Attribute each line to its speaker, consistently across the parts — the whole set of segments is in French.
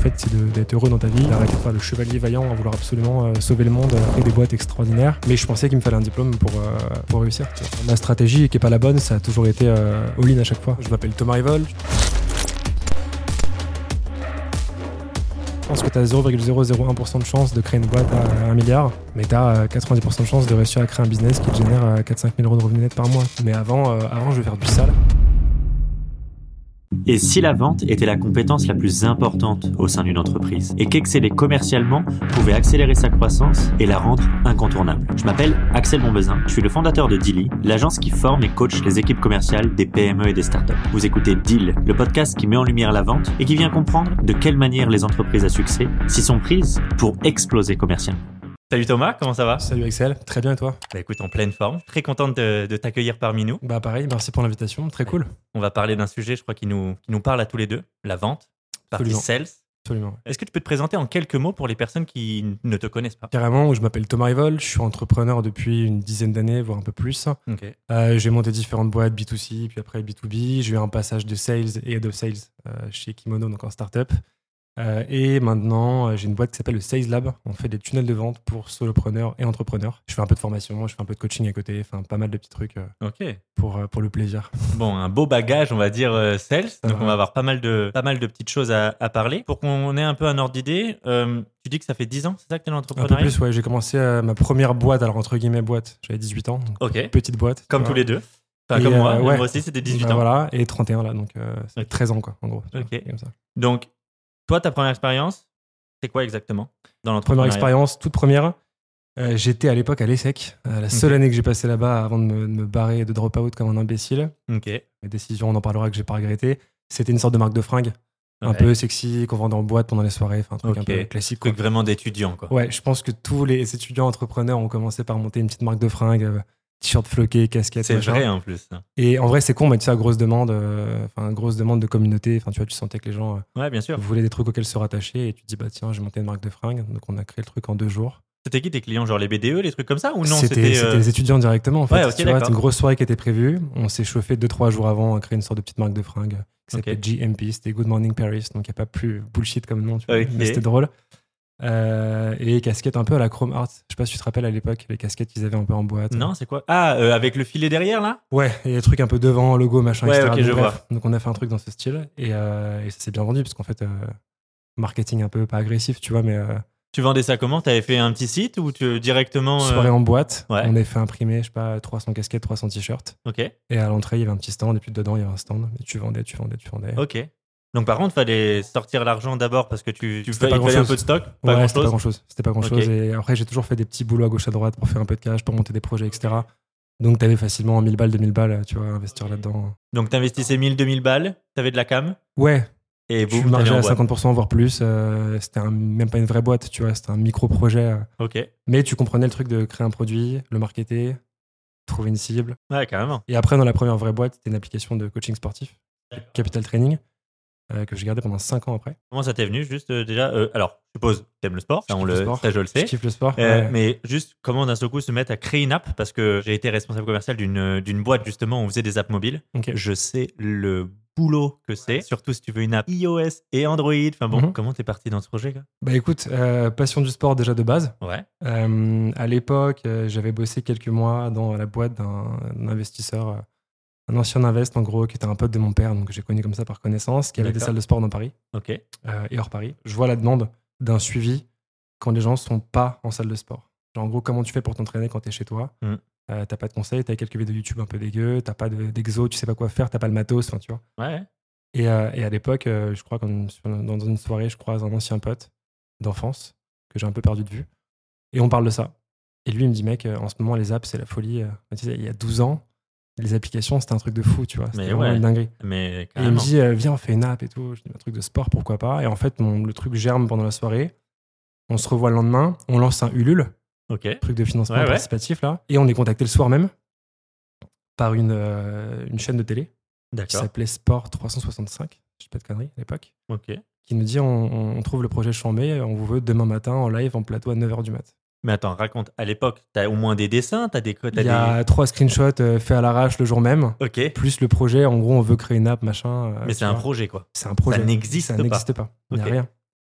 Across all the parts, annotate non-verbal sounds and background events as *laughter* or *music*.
Speaker 1: fait, c'est d'être heureux dans ta vie, d'arrêter de faire le chevalier vaillant à vouloir absolument euh, sauver le monde, créer des boîtes extraordinaires. Mais je pensais qu'il me fallait un diplôme pour, euh, pour réussir. Ma stratégie, qui est pas la bonne, ça a toujours été euh, all-in à chaque fois. Je m'appelle Thomas Rivol. Je pense que tu as 0,001% de chance de créer une boîte à 1 milliard, mais tu as 90% de chance de réussir à créer un business qui te génère euh, 4-5 000 euros de revenus nets par mois. Mais avant, avant je vais faire du sale.
Speaker 2: Et si la vente était la compétence la plus importante au sein d'une entreprise et qu'exceller commercialement pouvait accélérer sa croissance et la rendre incontournable Je m'appelle Axel Bombezin, je suis le fondateur de Deally, l'agence qui forme et coach les équipes commerciales des PME et des startups. Vous écoutez Deal, le podcast qui met en lumière la vente et qui vient comprendre de quelle manière les entreprises à succès s'y sont prises pour exploser commercialement. Salut Thomas, comment ça va
Speaker 1: Salut Excel, très bien et toi
Speaker 2: Bah écoute, en pleine forme. Très contente de, de t'accueillir parmi nous.
Speaker 1: Bah pareil, merci pour l'invitation, très cool.
Speaker 2: On va parler d'un sujet, je crois, qui nous, qui nous parle à tous les deux, la vente, partie
Speaker 1: Absolument.
Speaker 2: sales.
Speaker 1: Absolument.
Speaker 2: Est-ce que tu peux te présenter en quelques mots pour les personnes qui ne te connaissent pas?
Speaker 1: Carrément, je m'appelle Thomas Rivol, je suis entrepreneur depuis une dizaine d'années, voire un peu plus.
Speaker 2: Ok.
Speaker 1: Euh, j'ai monté différentes boîtes B2C, puis après B2B. J'ai eu un passage de sales et head of sales euh, chez Kimono, donc en startup. Euh, et maintenant, euh, j'ai une boîte qui s'appelle le Sales Lab. On fait des tunnels de vente pour solopreneurs et entrepreneurs. Je fais un peu de formation, je fais un peu de coaching à côté, enfin pas mal de petits trucs euh, pour, euh, pour le plaisir.
Speaker 2: Bon, un beau bagage, on va dire, sales. Donc,
Speaker 1: va.
Speaker 2: on va avoir pas mal de, pas mal de petites choses à, à parler. Pour qu'on ait un peu un ordre d'idée, tu dis que ça fait 10 ans, c'est ça que tu es dans
Speaker 1: Un peu
Speaker 2: l'entrepreneuriat?
Speaker 1: plus, ouais. J'ai commencé ma première boîte, alors entre guillemets boîte, j'avais 18 ans. donc
Speaker 2: Ok.
Speaker 1: Petite boîte.
Speaker 2: Comme tous les deux. Enfin,
Speaker 1: Et,
Speaker 2: comme moi.
Speaker 1: euh, ouais.
Speaker 2: Moi aussi, c'était 18
Speaker 1: Bah
Speaker 2: ans.
Speaker 1: Voilà, et 31 là, donc euh, c'est
Speaker 2: Ok.
Speaker 1: 13 ans quoi, en gros. tu vois,
Speaker 2: Ok.
Speaker 1: comme ça.
Speaker 2: Donc, toi, ta première expérience, c'est quoi exactement dans
Speaker 1: Première
Speaker 2: l'entrepreneuriat
Speaker 1: expérience, toute première. euh, J'étais à l'époque à l'ESSEC, euh, la seule année que j'ai passée là-bas avant de me, de me barrer de drop out comme un imbécile.
Speaker 2: Ok.
Speaker 1: Mes décisions, on en parlera que j'ai pas regretté. C'était une sorte de marque de fringues, un
Speaker 2: Ouais.
Speaker 1: peu sexy, qu'on vendait en boîte pendant les soirées, enfin un truc un peu classique. Quoi.
Speaker 2: Truc vraiment d'étudiant, quoi.
Speaker 1: Ouais, je pense que tous les étudiants entrepreneurs ont commencé par monter une petite marque de fringues, euh, t-shirt floqué, casquette.
Speaker 2: C'est vrai, en plus.
Speaker 1: Et en vrai, c'est con, mais tu sais, grosse demande, euh, enfin grosse demande de communauté. Enfin, tu vois, tu sentais que les gens euh,
Speaker 2: Ouais, bien sûr.
Speaker 1: voulaient des trucs auxquels se rattacher, et tu te dis bah tiens, j'ai monté une marque de fringues, donc on a créé le truc en deux jours.
Speaker 2: C'était qui tes clients, genre les BDE, les trucs comme ça Ou non
Speaker 1: C'était
Speaker 2: euh,
Speaker 1: les étudiants directement en fait.
Speaker 2: Ouais,
Speaker 1: tu vois, une grosse soirée qui était prévue. On s'est chauffé deux trois jours avant à créer une sorte de petite marque de fringues qui s'appelait. GMP. C'était Good Morning Paris, donc il n'y a pas plus bullshit comme nom. Tu vois. Mais c'était drôle. Euh, et casquettes un peu à la Chrome Art. Je sais pas si tu te rappelles à l'époque les casquettes qu'ils avaient un peu en boîte.
Speaker 2: Non, c'est quoi? Ah, euh, avec le filet derrière, là?
Speaker 1: Ouais, et les trucs un peu devant, logo, machin,
Speaker 2: Ouais,
Speaker 1: etc.
Speaker 2: ok,
Speaker 1: Donc,
Speaker 2: je
Speaker 1: bref, Donc on a fait un truc dans ce style et, euh, et ça s'est bien vendu parce qu'en fait, euh, marketing un peu pas agressif, tu vois, mais euh,
Speaker 2: Tu vendais ça comment? T'avais fait un petit site ou tu directement
Speaker 1: soirée en boîte.
Speaker 2: ouais.
Speaker 1: On avait fait imprimer, je sais pas, 300 casquettes, 300 t-shirts.
Speaker 2: Ok,
Speaker 1: Et à l'entrée, il y avait un petit stand, et puis dedans, il y avait un stand. Et tu vendais, tu vendais, tu vendais.
Speaker 2: ok. Donc par contre, fallait sortir l'argent d'abord parce que tu, tu fais,
Speaker 1: pas
Speaker 2: il fallait un peu de stock, pas
Speaker 1: ouais,
Speaker 2: grand
Speaker 1: c'était pas
Speaker 2: chose.
Speaker 1: grand chose. C'était pas grand chose. Et après, j'ai toujours fait des petits boulots à gauche à droite pour faire un peu de cash, pour monter des projets, etc. Donc, t'avais facilement 1000 balles, 2000 balles, tu vois, à investir là-dedans.
Speaker 2: Donc t'investissais 1000, 2000 balles, t'avais de la cam
Speaker 1: Ouais,
Speaker 2: et boum,
Speaker 1: suis margé
Speaker 2: t'allais
Speaker 1: à
Speaker 2: en boîte.
Speaker 1: 50%, voire plus. Euh, c'était même pas une vraie boîte, tu vois, c'était un micro-projet.
Speaker 2: Ok,
Speaker 1: Mais tu comprenais le truc de créer un produit, le marketer, trouver une cible.
Speaker 2: ouais, carrément.
Speaker 1: Et après, dans la première vraie boîte, c'était une application de coaching sportif, Capital Training, euh, que j'ai gardé pendant 5 ans après.
Speaker 2: Comment ça t'est venu juste euh, déjà euh, Alors, je suppose, t'aimes le sport, ça,
Speaker 1: Je
Speaker 2: on le,
Speaker 1: le sport.
Speaker 2: ça je le
Speaker 1: Je
Speaker 2: sais.
Speaker 1: kiffe le sport. Ouais.
Speaker 2: Mais juste, comment d'un seul coup se mettre à créer une app? Parce que j'ai été responsable commercial d'une boîte justement où on faisait des apps mobiles.
Speaker 1: Ok.
Speaker 2: Je sais le boulot que c'est, surtout si tu veux une app iOS et Android. Enfin bon,
Speaker 1: Mhm.
Speaker 2: comment t'es parti dans ce projet quoi?
Speaker 1: Bah écoute, passion du sport déjà de base.
Speaker 2: Ouais.
Speaker 1: À l'époque, j'avais bossé quelques mois dans la boîte d'un investisseur, un ancien invest en gros, qui était un pote de mon père, donc que j'ai connu comme ça par connaissance, qui avait des salles de sport dans Paris
Speaker 2: Ok.
Speaker 1: euh, et hors Paris. Je vois la demande d'un suivi quand les gens sont pas en salle de sport. Genre, en gros, comment tu fais pour t'entraîner quand t'es chez toi
Speaker 2: Mm.
Speaker 1: Euh, T'as pas de conseils, t'as quelques vidéos YouTube un peu dégueu, t'as pas de- d'exo, tu sais pas quoi faire, t'as pas le matos, enfin tu vois.
Speaker 2: Ouais.
Speaker 1: Et, euh, et à l'époque, je crois que dans une soirée, je croise un ancien pote d'enfance que j'ai un peu perdu de vue. Et on parle de ça. Et lui, il me dit, mec, en ce moment, les apps, c'est la folie. Tu il y a 12 ans, les applications, c'était un truc de fou, tu vois. C'était
Speaker 2: ouais.
Speaker 1: une dinguerie.
Speaker 2: Mais
Speaker 1: Et il me dit, euh, viens, on fait une app et tout. Je dis, un truc de sport, pourquoi pas. Et en fait, le truc germe pendant la soirée. On se revoit le lendemain, on lance un Ulule,
Speaker 2: Ok.
Speaker 1: truc de financement
Speaker 2: Ouais,
Speaker 1: participatif, là. Et on est contacté le soir même par une, euh, une chaîne de télé qui s'appelait Sport 365, je sais pas de conneries à l'époque,
Speaker 2: Ok.
Speaker 1: qui nous dit on, on trouve le projet chambé, on vous veut demain matin en live en plateau à 9h du mat.
Speaker 2: Mais attends, raconte. À l'époque, t'as au moins des dessins, t'as des. t'as
Speaker 1: Il y a trois screenshots euh, faits à l'arrache le jour même,
Speaker 2: des... Ok.
Speaker 1: plus le projet, en gros on veut créer une app, machin. euh,
Speaker 2: Mais c'est un projet quoi.
Speaker 1: C'est un projet.
Speaker 2: Ça n'existe
Speaker 1: Ça
Speaker 2: pas.
Speaker 1: n'existe pas. Il n'y a rien.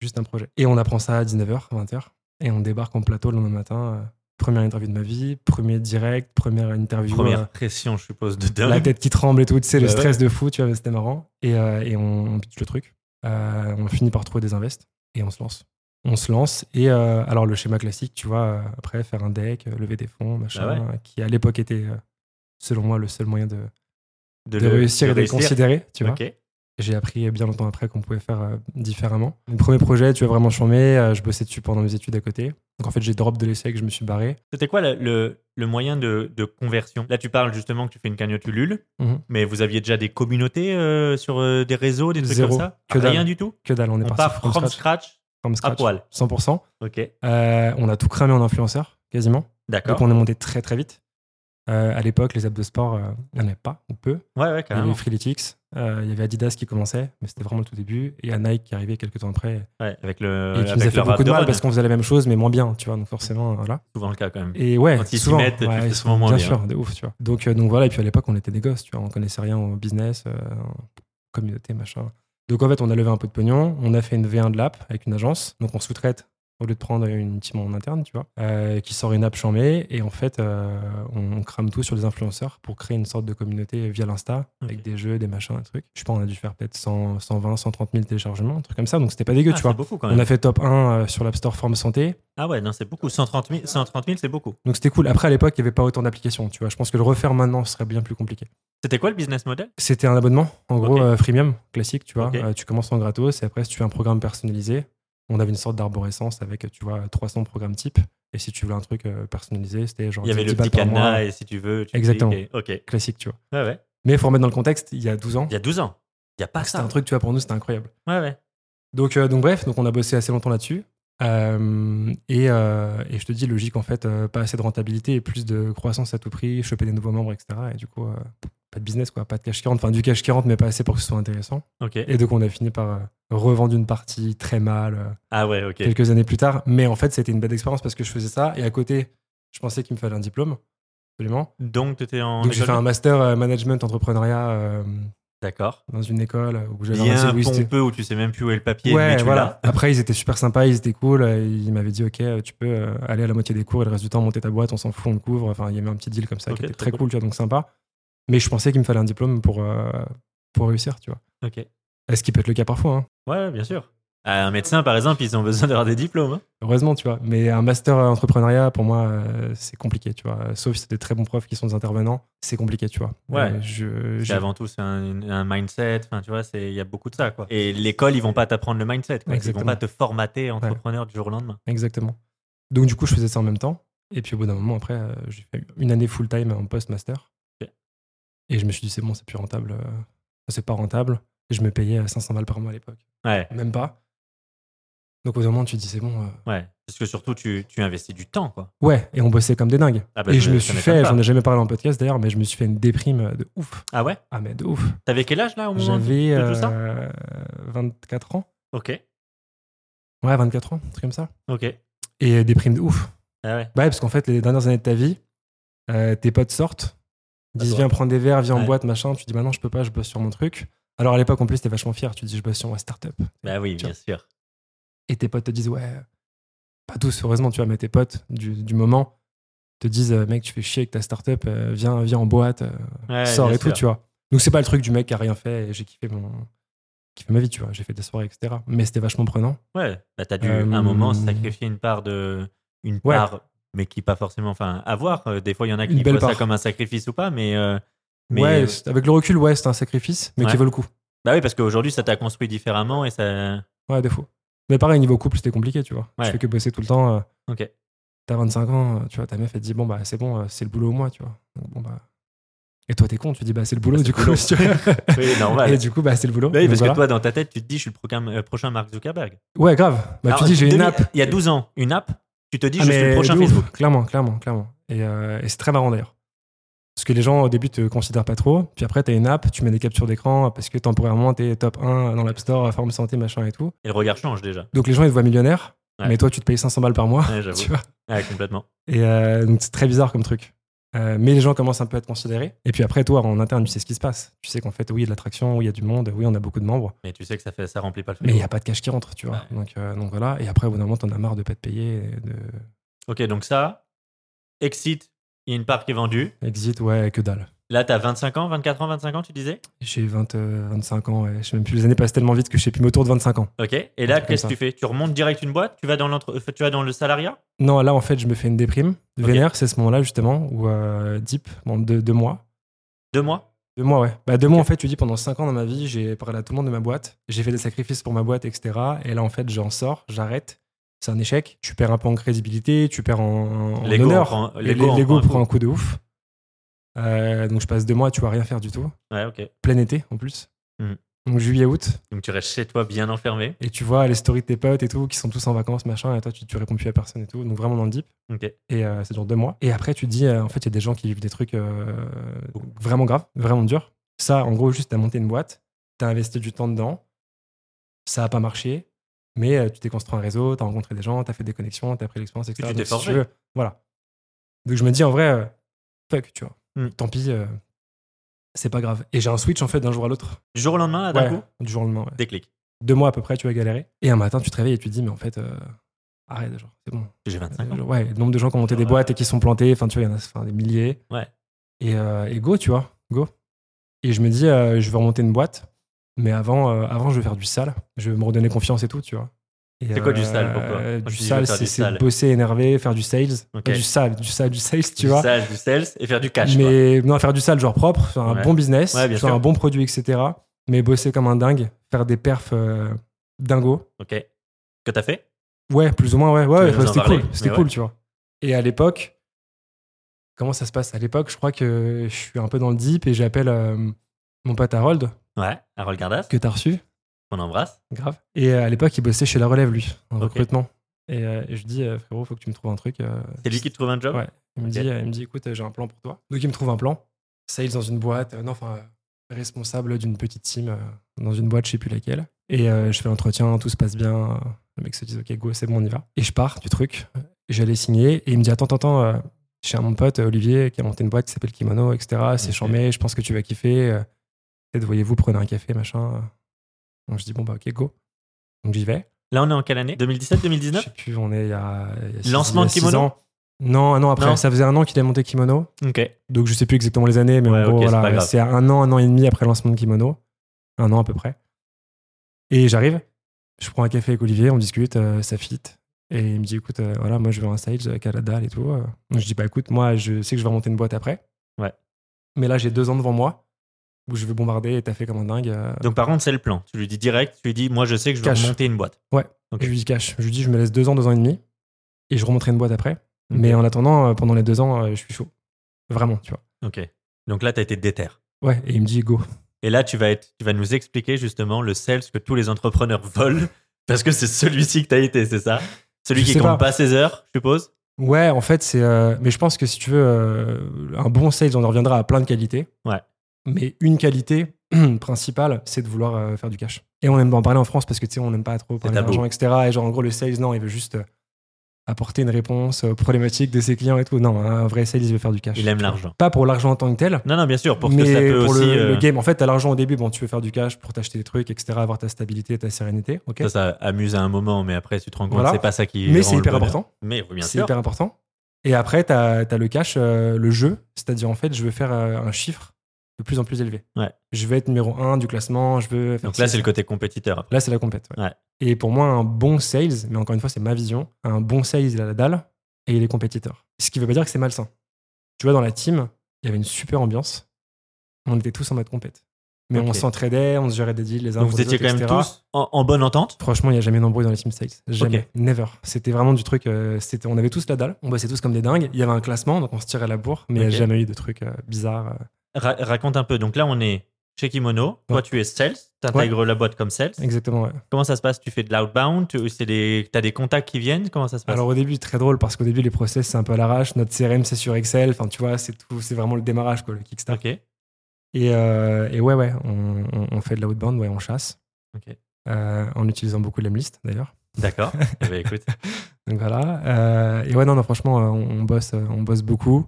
Speaker 1: juste un projet. Et on apprend ça à 19h, 20h. Et on débarque en plateau le lendemain matin. euh, première interview de ma vie, premier direct, première interview.
Speaker 2: Première pression, je suppose, de dingue.
Speaker 1: la tête qui tremble et tout, tu sais, le
Speaker 2: Bah
Speaker 1: stress de fou, tu vois, mais c'était marrant. Et, euh, et on, on pitch le truc. Euh, on finit par trouver des invests et on se lance. On se lance. Et euh, alors, le schéma classique, tu vois, euh, après, faire un deck, euh, lever des fonds, machin,
Speaker 2: Bah ouais.
Speaker 1: euh, qui à l'époque était, selon moi, le seul moyen de,
Speaker 2: de,
Speaker 1: de
Speaker 2: le-
Speaker 1: réussir
Speaker 2: de
Speaker 1: et
Speaker 2: réussir.
Speaker 1: considéré, tu vois. J'ai appris bien longtemps après qu'on pouvait faire euh, différemment. Mon premier projet, tu vois, vraiment chômé, euh, je bossais dessus pendant mes études à côté. Donc en fait, j'ai drop de l'essai que je me suis barré.
Speaker 2: C'était quoi le, le, le moyen de, de conversion? Là, tu parles justement que tu fais une cagnotte Ulule,
Speaker 1: Mhm.
Speaker 2: mais vous aviez déjà des communautés euh, sur des réseaux, des trucs
Speaker 1: Zéro.
Speaker 2: comme ça?
Speaker 1: Que dalle.
Speaker 2: Rien du tout?
Speaker 1: Que dalle, on est
Speaker 2: On
Speaker 1: parti
Speaker 2: part
Speaker 1: from
Speaker 2: from
Speaker 1: scratch.
Speaker 2: scratch,
Speaker 1: From
Speaker 2: à
Speaker 1: scratch.
Speaker 2: poil.
Speaker 1: 100%.
Speaker 2: Ok,
Speaker 1: Euh, on a tout cramé en influenceur, quasiment.
Speaker 2: d'accord.
Speaker 1: Donc on est monté très très vite. Euh, à l'époque, les apps de sport, euh, il n'y en avait pas, ou peu.
Speaker 2: Ouais, ouais,
Speaker 1: Il y avait Freeletics, euh, il y avait Adidas qui commençait, mais c'était vraiment le tout début. Et il y a Nike qui arrivait quelques temps après.
Speaker 2: Ouais, avec le.
Speaker 1: et qui nous a fait beaucoup de mal parce qu'on faisait la même chose, mais moins bien, tu vois. Donc forcément, voilà.
Speaker 2: souvent le cas quand même.
Speaker 1: Et ouais,
Speaker 2: Quand ils
Speaker 1: souvent,
Speaker 2: mettent, tu fais souvent moins
Speaker 1: bien
Speaker 2: bien.
Speaker 1: sûr, de ouf, tu vois. Donc, euh, donc voilà, et puis à l'époque, on était des gosses, tu vois. On connaissait rien au business, euh, en communauté, machin. Donc en fait, on a levé un peu de pognon, on a fait une V1 de l'app avec une agence. Donc on sous-traite au lieu de prendre une team en interne, tu vois, euh, qui sort une app chambée. Et en fait, euh, on, on crame tout sur les influenceurs pour créer une sorte de communauté via l'Insta, avec des jeux, des machins, des trucs. Je sais pas, on a dû faire peut-être 100, 120, 130 000 téléchargements, un truc comme ça. Donc c'était pas dégueu,
Speaker 2: Ah,
Speaker 1: tu
Speaker 2: c'est
Speaker 1: vois.
Speaker 2: beaucoup quand
Speaker 1: On
Speaker 2: même.
Speaker 1: a fait top 1 euh, sur l'App Store Forme Santé.
Speaker 2: Ah ouais, non, c'est beaucoup. 130 000, 130 000 c'est beaucoup.
Speaker 1: Donc c'était cool. Après, à l'époque, il n'y avait pas autant d'applications, tu vois. Je pense que le refaire maintenant serait bien plus compliqué.
Speaker 2: C'était quoi le business model?
Speaker 1: C'était un abonnement, en gros,
Speaker 2: Ok.
Speaker 1: euh, freemium, classique, tu vois. Tu commences en gratos et après, si tu fais un programme personnalisé, on avait une sorte d'arborescence avec, tu vois, 300 programmes types. Et si tu voulais un truc euh, personnalisé, c'était genre
Speaker 2: Il y avait
Speaker 1: 10
Speaker 2: le petit cadenas et si tu veux. Tu
Speaker 1: Exactement.
Speaker 2: et- Ok.
Speaker 1: Classique, tu vois.
Speaker 2: Ouais.
Speaker 1: Mais il faut remettre dans le contexte, il y a 12 ans,
Speaker 2: Il y a 12 ans. Il n'y a pas
Speaker 1: c'était
Speaker 2: ça.
Speaker 1: un truc, tu vois, pour nous, c'était incroyable.
Speaker 2: Ouais, ouais.
Speaker 1: Donc, euh, donc bref, donc on a bossé assez longtemps là-dessus. Euh, et, euh, et je te dis, logique, en fait, pas assez de rentabilité et plus de croissance à tout prix, choper des nouveaux membres, etc. Et du coup, pas de business, quoi, pas de cash qui rentre, enfin du cash qui rentre, mais pas assez pour que ce soit intéressant. Et donc, on a fini par euh, revendre une partie très mal euh,
Speaker 2: Ah ouais,
Speaker 1: quelques années plus tard. Mais en fait, c'était une belle expérience parce que je faisais ça. Et à côté, je pensais qu'il me fallait un diplôme, absolument.
Speaker 2: Donc, tu étais en.
Speaker 1: donc, j'ai fait un master euh, management entrepreneuriat
Speaker 2: D'accord.
Speaker 1: dans une école où j'avais un
Speaker 2: Bien
Speaker 1: c'était-
Speaker 2: pompeux où tu sais même plus où est le papier,
Speaker 1: Ouais,
Speaker 2: mais tu
Speaker 1: voilà. Après, ils étaient super sympas, ils étaient cool. Ils m'avaient dit, OK, tu peux aller à la moitié des cours et le reste du temps monter ta boîte, on s'en fout, on le couvre. Enfin, il y avait un petit deal comme ça qui était
Speaker 2: très
Speaker 1: très
Speaker 2: cool.
Speaker 1: cool, tu vois, donc sympa. Mais je pensais qu'il me fallait un diplôme pour, euh, pour réussir, tu vois.
Speaker 2: Ok.
Speaker 1: Est-ce qui peut être le cas parfois, hein?
Speaker 2: Ouais, bien sûr. Ah, Un médecin, par exemple, ils ont besoin d'avoir des diplômes. hein.
Speaker 1: heureusement, tu vois. Mais un master euh, entrepreneuriat, pour moi, euh, c'est compliqué, tu vois. Sauf si c'est des très bons profs qui sont des intervenants, c'est compliqué, tu vois.
Speaker 2: Ouais.
Speaker 1: Euh, je,
Speaker 2: C'est avant tout c'est un, un mindset. Enfin, tu vois, il y a beaucoup de ça, quoi. Et l'école, ils vont pas t'apprendre le mindset. Quoi. Ils vont pas te formater entrepreneur du jour au lendemain.
Speaker 1: Exactement. Donc, du coup, je faisais ça en même temps. Et puis, au bout d'un moment, après, euh, j'ai fait une année full-time en post-master. Et je me suis dit, c'est bon, c'est plus rentable. euh, c'est pas rentable. Et je me payais euh, 500 balles par mois à l'époque.
Speaker 2: Ouais,
Speaker 1: Même pas. Donc, au bout d'un moment, tu te dis, c'est bon. euh,
Speaker 2: ouais. Parce que surtout, tu, tu investis du temps, quoi.
Speaker 1: Ouais, et on bossait comme des dingues.
Speaker 2: Ah bah,
Speaker 1: et
Speaker 2: je-
Speaker 1: me suis fait, j'en ai jamais parlé en podcast d'ailleurs, mais je me suis fait une déprime de ouf.
Speaker 2: Ah ouais?
Speaker 1: Ah, mais de ouf.
Speaker 2: T'avais quel âge là au moment
Speaker 1: J'avais euh, 24 ans.
Speaker 2: Ok,
Speaker 1: Ouais, 24 ans, un truc comme ça.
Speaker 2: ok.
Speaker 1: Et euh, déprime de ouf.
Speaker 2: Ah ouais.
Speaker 1: Ouais, parce qu'en fait, les dernières années de ta vie, euh, tes potes sortent, ils disent viens prendre des verres, viens en boîte, machin. Tu dis bah non, je peux pas, je bosse sur mon truc. Alors à l'époque, en plus, t'es vachement fier. Tu dis je bosse sur ma startup.
Speaker 2: Bah oui, bien sûr.
Speaker 1: Et tes potes te disent ouais, pas tous, heureusement, tu vois, mais tes potes du, du moment te disent euh, mec, tu fais chier avec ta startup, euh, viens, viens en boîte, euh,
Speaker 2: Ouais,
Speaker 1: sors et tout, tu vois. Donc c'est pas le truc du mec qui a rien fait et j'ai kiffé mon. kiffé ma vie, tu vois. J'ai fait des soirées, etc. Mais c'était vachement prenant.
Speaker 2: Ouais, bah t'as dû
Speaker 1: Euh,
Speaker 2: à un moment sacrifier une part de. Une
Speaker 1: Ouais.
Speaker 2: part, mais qui pas forcément. Enfin, à voir. Euh, Des fois, il y en a qui voient ça
Speaker 1: part.
Speaker 2: comme un sacrifice ou pas, mais. euh, mais
Speaker 1: ouais, c'est- avec le recul, ouais, c'est un sacrifice, mais
Speaker 2: Ouais.
Speaker 1: qui vaut le coup.
Speaker 2: bah oui, parce qu'aujourd'hui, ça t'a construit différemment et ça.
Speaker 1: Ouais, défaut. Mais pareil, niveau couple, c'était compliqué, tu vois.
Speaker 2: Ouais.
Speaker 1: Je fais que bosser tout le temps. euh,
Speaker 2: Ok.
Speaker 1: T'as 25 ans, euh, tu vois, ta meuf, elle te dit, bon, bah, c'est bon, euh, c'est le boulot au mois, tu vois. Donc, bon, bah. Et toi, t'es con, tu dis, bah, c'est le boulot,
Speaker 2: Bah,
Speaker 1: du
Speaker 2: c'est
Speaker 1: coup.
Speaker 2: le boulot.
Speaker 1: tu. *laughs*
Speaker 2: Oui, normal.
Speaker 1: Et du coup, bah, c'est le boulot.
Speaker 2: Bah oui, parce
Speaker 1: voilà.
Speaker 2: que toi, dans ta tête, tu te dis, je suis le programme- euh, prochain Mark Zuckerberg.
Speaker 1: Ouais, grave. Bah,
Speaker 2: Alors,
Speaker 1: tu dis, j'ai une
Speaker 2: 2000
Speaker 1: app.
Speaker 2: Il y a 12 ans, une app, tu te dis,
Speaker 1: Ah,
Speaker 2: je suis
Speaker 1: mais
Speaker 2: le prochain
Speaker 1: ouf,
Speaker 2: Facebook.
Speaker 1: Clairement, clairement, clairement. Et, euh, et c'est très marrant d'ailleurs. Parce que les gens au début te considèrent pas trop. Puis après, t'as une app, tu mets des captures d'écran parce que temporairement, t'es top 1 dans l'App Store, forme santé, machin et tout.
Speaker 2: Et le regard change déjà.
Speaker 1: Donc les gens, ils te voient millionnaire.
Speaker 2: Ouais.
Speaker 1: Mais toi, tu te payes 500 balles par mois.
Speaker 2: Ouais, j'avoue. *laughs*
Speaker 1: tu vois.
Speaker 2: Ouais, complètement.
Speaker 1: Et euh, donc, c'est très bizarre comme truc. Euh, mais les gens commencent un peu à être considérés. Et puis après, toi, en interne, tu sais ce qui se passe. Tu sais qu'en fait, oui, il y a de l'attraction, oui, il y a du monde, oui, on a beaucoup de membres.
Speaker 2: Mais tu sais que ça, fait, ça remplit pas le
Speaker 1: Mais il
Speaker 2: frigo.
Speaker 1: n'y a pas de cash qui rentre, tu vois.
Speaker 2: Ouais.
Speaker 1: Donc, euh, donc voilà. Et après, au bout d'un moment, t'en as marre de pas te payer. De...
Speaker 2: Ok, donc ça, exit, il y a une part qui est vendue.
Speaker 1: Exit, ouais, que dalle.
Speaker 2: Là, t'as 25 ans, 24 ans, 25 ans, tu disais?
Speaker 1: J'ai 20, euh, 25 ans, ouais. je sais même plus, les années passent tellement vite que je sais plus, mais autour de 25 ans.
Speaker 2: Ok. Et là, qu'est-ce que tu fais? Tu remontes direct une boîte? Tu vas dans, l'entre- euh, tu vas dans le salariat?
Speaker 1: Non, là, en fait, je me fais une déprime.
Speaker 2: Ok.
Speaker 1: Vénère, c'est ce moment-là, justement, où euh, Deep, bon, deux, deux mois.
Speaker 2: Deux mois?
Speaker 1: Deux mois, ouais. Bah, deux mois, en fait, tu dis, pendant cinq ans dans ma vie, j'ai parlé à tout le monde de ma boîte. J'ai fait des sacrifices pour ma boîte, etc. Et là, en fait, j'en sors, j'arrête. C'est un échec. Tu perds un peu en crédibilité, tu perds en, en
Speaker 2: L'ego en
Speaker 1: honneur.
Speaker 2: prend- l'ego un coup
Speaker 1: de ouf. Euh, donc, je passe deux mois, tu vois rien faire du tout.
Speaker 2: Ouais, ok.
Speaker 1: Plein été, en plus.
Speaker 2: Mhm.
Speaker 1: Donc, juillet-août.
Speaker 2: Donc tu restes chez toi bien enfermé.
Speaker 1: Et tu vois les stories de tes potes et tout, qui sont tous en vacances, machin. Et toi, tu, tu réponds plus à personne et tout. Donc, vraiment dans le deep.
Speaker 2: Ok.
Speaker 1: Et euh, ça dure deux mois. Et après, tu te dis, euh, en fait, il y a des gens qui vivent des trucs vraiment graves, vraiment durs. Ça, en gros, juste, t'as monté une boîte, t'as investi du temps dedans, ça a pas marché, mais tu t'es construit un réseau, t'as rencontré des gens, t'as fait des connexions, t'as pris l'expérience, etc.
Speaker 2: tu t'es forgé.
Speaker 1: voilà. Donc, je me dis, en vrai, fuck, tu vois.
Speaker 2: Hmm.
Speaker 1: Tant pis, euh, c'est pas grave. Et j'ai un switch, en fait, d'un jour à l'autre.
Speaker 2: Du jour au lendemain, d'un
Speaker 1: Ouais,
Speaker 2: coup
Speaker 1: du jour au lendemain, ouais.
Speaker 2: Déclic.
Speaker 1: Deux mois à peu près, tu vas galérer. Et un matin, tu te réveilles et tu te dis, mais en fait, euh, arrête, genre, c'est bon.
Speaker 2: J'ai 25 ans.
Speaker 1: Ouais, le nombre de gens qui ont monté des boîtes et qui sont plantés, enfin, tu vois, il y en a enfin, des milliers.
Speaker 2: Ouais.
Speaker 1: Et, euh, et go, tu vois, go. Et je me dis, je vais remonter une boîte, mais avant, avant, je vais faire du sale. Je vais me redonner confiance et tout, tu vois.
Speaker 2: C'est quoi du sale pour toi
Speaker 1: euh, Du sale, c'est
Speaker 2: du sale
Speaker 1: bosser, énervé, faire du sales. Du sale, du sale, du sales, tu
Speaker 2: du
Speaker 1: vois.
Speaker 2: sales, du sales et faire du cash. quoi.
Speaker 1: mais non, faire du sale, genre propre, faire un
Speaker 2: Ouais.
Speaker 1: bon business,
Speaker 2: Ouais,
Speaker 1: faire un bon produit, etc. Mais bosser comme un dingue, faire des perfs euh, dingos.
Speaker 2: Ok. Que t'as fait
Speaker 1: Ouais, plus ou moins, ouais. Ouais ouais, c'était cool, c'était cool, tu vois. Et à l'époque, comment ça se passe? À l'époque, je crois que je suis un peu dans le deep et j'appelle euh, mon pote Harold,
Speaker 2: Ouais. Harold Gardas,
Speaker 1: que t'as reçu,
Speaker 2: on embrasse.
Speaker 1: grave. Et euh, à l'époque, il bossait chez La Relève, lui, en recrutement. Et, euh, et je dis, euh, frérot, faut que tu me trouves un truc. euh,
Speaker 2: C'est lui qui te trouve un job?
Speaker 1: Ouais. Il me, dit, euh, il me dit, écoute, j'ai un plan pour toi. Donc, il me trouve un plan. Sales dans une boîte, non, enfin, responsable d'une petite team dans une boîte, je sais plus laquelle. Et je fais l'entretien, tout se passe bien. Le mec se dit, ok, go, c'est bon, on y va. Et je pars du truc. J'allais signer et il me dit, attends, attends, attends, j'ai un mon pote, Olivier, qui a monté une boîte qui s'appelle Kimono, etc. C'est
Speaker 2: Ok.
Speaker 1: chambé, je pense que tu vas kiffer. Peut-être, voyez-vous, prenez un café, machin. Donc, je dis, bon, bah, ok, go. Donc, j'y vais.
Speaker 2: Là, on est en quelle année? 2017,
Speaker 1: Je
Speaker 2: 2019
Speaker 1: sais plus, on est il y a. il y a six-
Speaker 2: Lancement
Speaker 1: il y a
Speaker 2: de
Speaker 1: six
Speaker 2: Kimono?
Speaker 1: ans. Non, non, après,
Speaker 2: Non.
Speaker 1: ça faisait un an qu'il a monté Kimono.
Speaker 2: Ok.
Speaker 1: Donc je sais plus exactement les années, mais
Speaker 2: Ouais,
Speaker 1: en gros,
Speaker 2: ok, c'est pas
Speaker 1: voilà,
Speaker 2: grave.
Speaker 1: c'est un an, un an et demi après le lancement de Kimono. Un an à peu près. Et j'arrive, je prends un café avec Olivier, on discute, euh, ça fit. Et il me dit, écoute, euh, voilà, moi je veux un sales avec la dalle et tout. euh. Donc je dis, bah écoute, moi je sais que je vais remonter une boîte après.
Speaker 2: Ouais.
Speaker 1: Mais là j'ai deux ans devant moi où je vais bombarder et taffer comme un dingue. euh.
Speaker 2: Donc, par contre, c'est le plan. Tu lui dis direct, tu lui dis, moi, je sais que je
Speaker 1: Cash.
Speaker 2: monter une boîte.
Speaker 1: Ouais.
Speaker 2: Ok.
Speaker 1: Je lui dis cash. Je lui dis, je me laisse deux ans, deux ans et demi. Et je remonterai une boîte après. Mais en attendant, euh, pendant les deux ans, euh, je suis chaud. Vraiment, tu vois.
Speaker 2: Ok. Donc là, tu as été déter.
Speaker 1: Ouais, et il me dit, go.
Speaker 2: Et là, tu vas, être, tu vas nous expliquer justement le sales que tous les entrepreneurs veulent, *laughs* parce que c'est celui-ci que tu as été, c'est ça? Celui
Speaker 1: Je
Speaker 2: qui compte
Speaker 1: pas.
Speaker 2: pas ses heures, je suppose?
Speaker 1: Ouais, en fait, c'est. euh, mais je pense que si tu veux, euh, un bon sales, on en reviendra à plein de qualités.
Speaker 2: Ouais.
Speaker 1: Mais une qualité *clears throat* principale, c'est de vouloir euh, faire du cash. Et on aime en parler en France parce que tu sais, on n'aime pas trop parler d'argent, etc. Et genre, en gros, le sales, non, il veut juste euh, apporter une réponse aux problématiques de ses clients et tout. Non, un vrai sales, il veut faire du cash.
Speaker 2: Il aime l'argent.
Speaker 1: Pas pour l'argent en tant que tel.
Speaker 2: Non, non, bien sûr, pour
Speaker 1: mais
Speaker 2: que ça peut
Speaker 1: pour
Speaker 2: aussi.
Speaker 1: le,
Speaker 2: euh,
Speaker 1: le game, en fait, t'as l'argent au début, bon, tu veux faire du cash pour t'acheter des trucs, etc., avoir ta stabilité, ta sérénité, ok.
Speaker 2: Ça, ça amuse à un moment, mais après, tu te rends compte
Speaker 1: Voilà.
Speaker 2: c'est pas ça qui.
Speaker 1: mais c'est hyper important.
Speaker 2: Mais bien
Speaker 1: C'est hyper important. Et après, tu as, le cash, euh, le jeu. C'est-à-dire, en fait, je veux faire euh, un chiffre de plus en plus élevé.
Speaker 2: Ouais.
Speaker 1: Je veux être numéro 1 du classement. Je veux faire
Speaker 2: Donc là, c'est le côté compétiteur.
Speaker 1: Là, c'est la compète. ouais.
Speaker 2: Ouais.
Speaker 1: Et pour moi, un bon sales, mais encore une fois, c'est ma vision, un bon sales, il a la dalle et il est compétiteur. Ce qui veut pas dire que c'est malsain. Tu vois, dans la team, il y avait une super ambiance. On était tous en mode compète. Mais on s'entraidait, on se gérait des deals les uns
Speaker 2: Donc vous étiez
Speaker 1: autres,
Speaker 2: quand même tous en, en bonne entente?
Speaker 1: Franchement, il n'y a jamais d'embrouille dans les team sales. Jamais. Never. C'était vraiment du truc. euh, c'était, on avait tous la dalle. On bossait tous comme des dingues. Il y avait un classement, donc on se tirait la bourre. Mais il n'y a jamais eu de trucs euh, bizarres. euh.
Speaker 2: Ra- Raconte un peu. Donc là, on est chez Kimono. Toi,
Speaker 1: Ouais.
Speaker 2: tu es sales. Tu intègres la boîte comme sales.
Speaker 1: Exactement, ouais.
Speaker 2: Comment ça se passe? Tu fais de l'outbound? Tu des... as des contacts qui viennent? Comment ça se passe?
Speaker 1: Alors au début, très drôle parce qu'au début, les process, c'est un peu à l'arrache. Notre CRM, c'est sur Excel. Enfin, tu vois, c'est tout. C'est vraiment le démarrage, quoi, le Kickstart.
Speaker 2: Ok.
Speaker 1: Et, euh, et ouais, ouais, on, on- on fait de l'outbound, ouais, on chasse.
Speaker 2: Ok.
Speaker 1: Euh, en utilisant beaucoup l'Emlist, d'ailleurs.
Speaker 2: D'accord. Eh ben, *laughs* écoute.
Speaker 1: Donc voilà. Euh, et ouais, non, non, franchement, on, on bosse, on bosse beaucoup.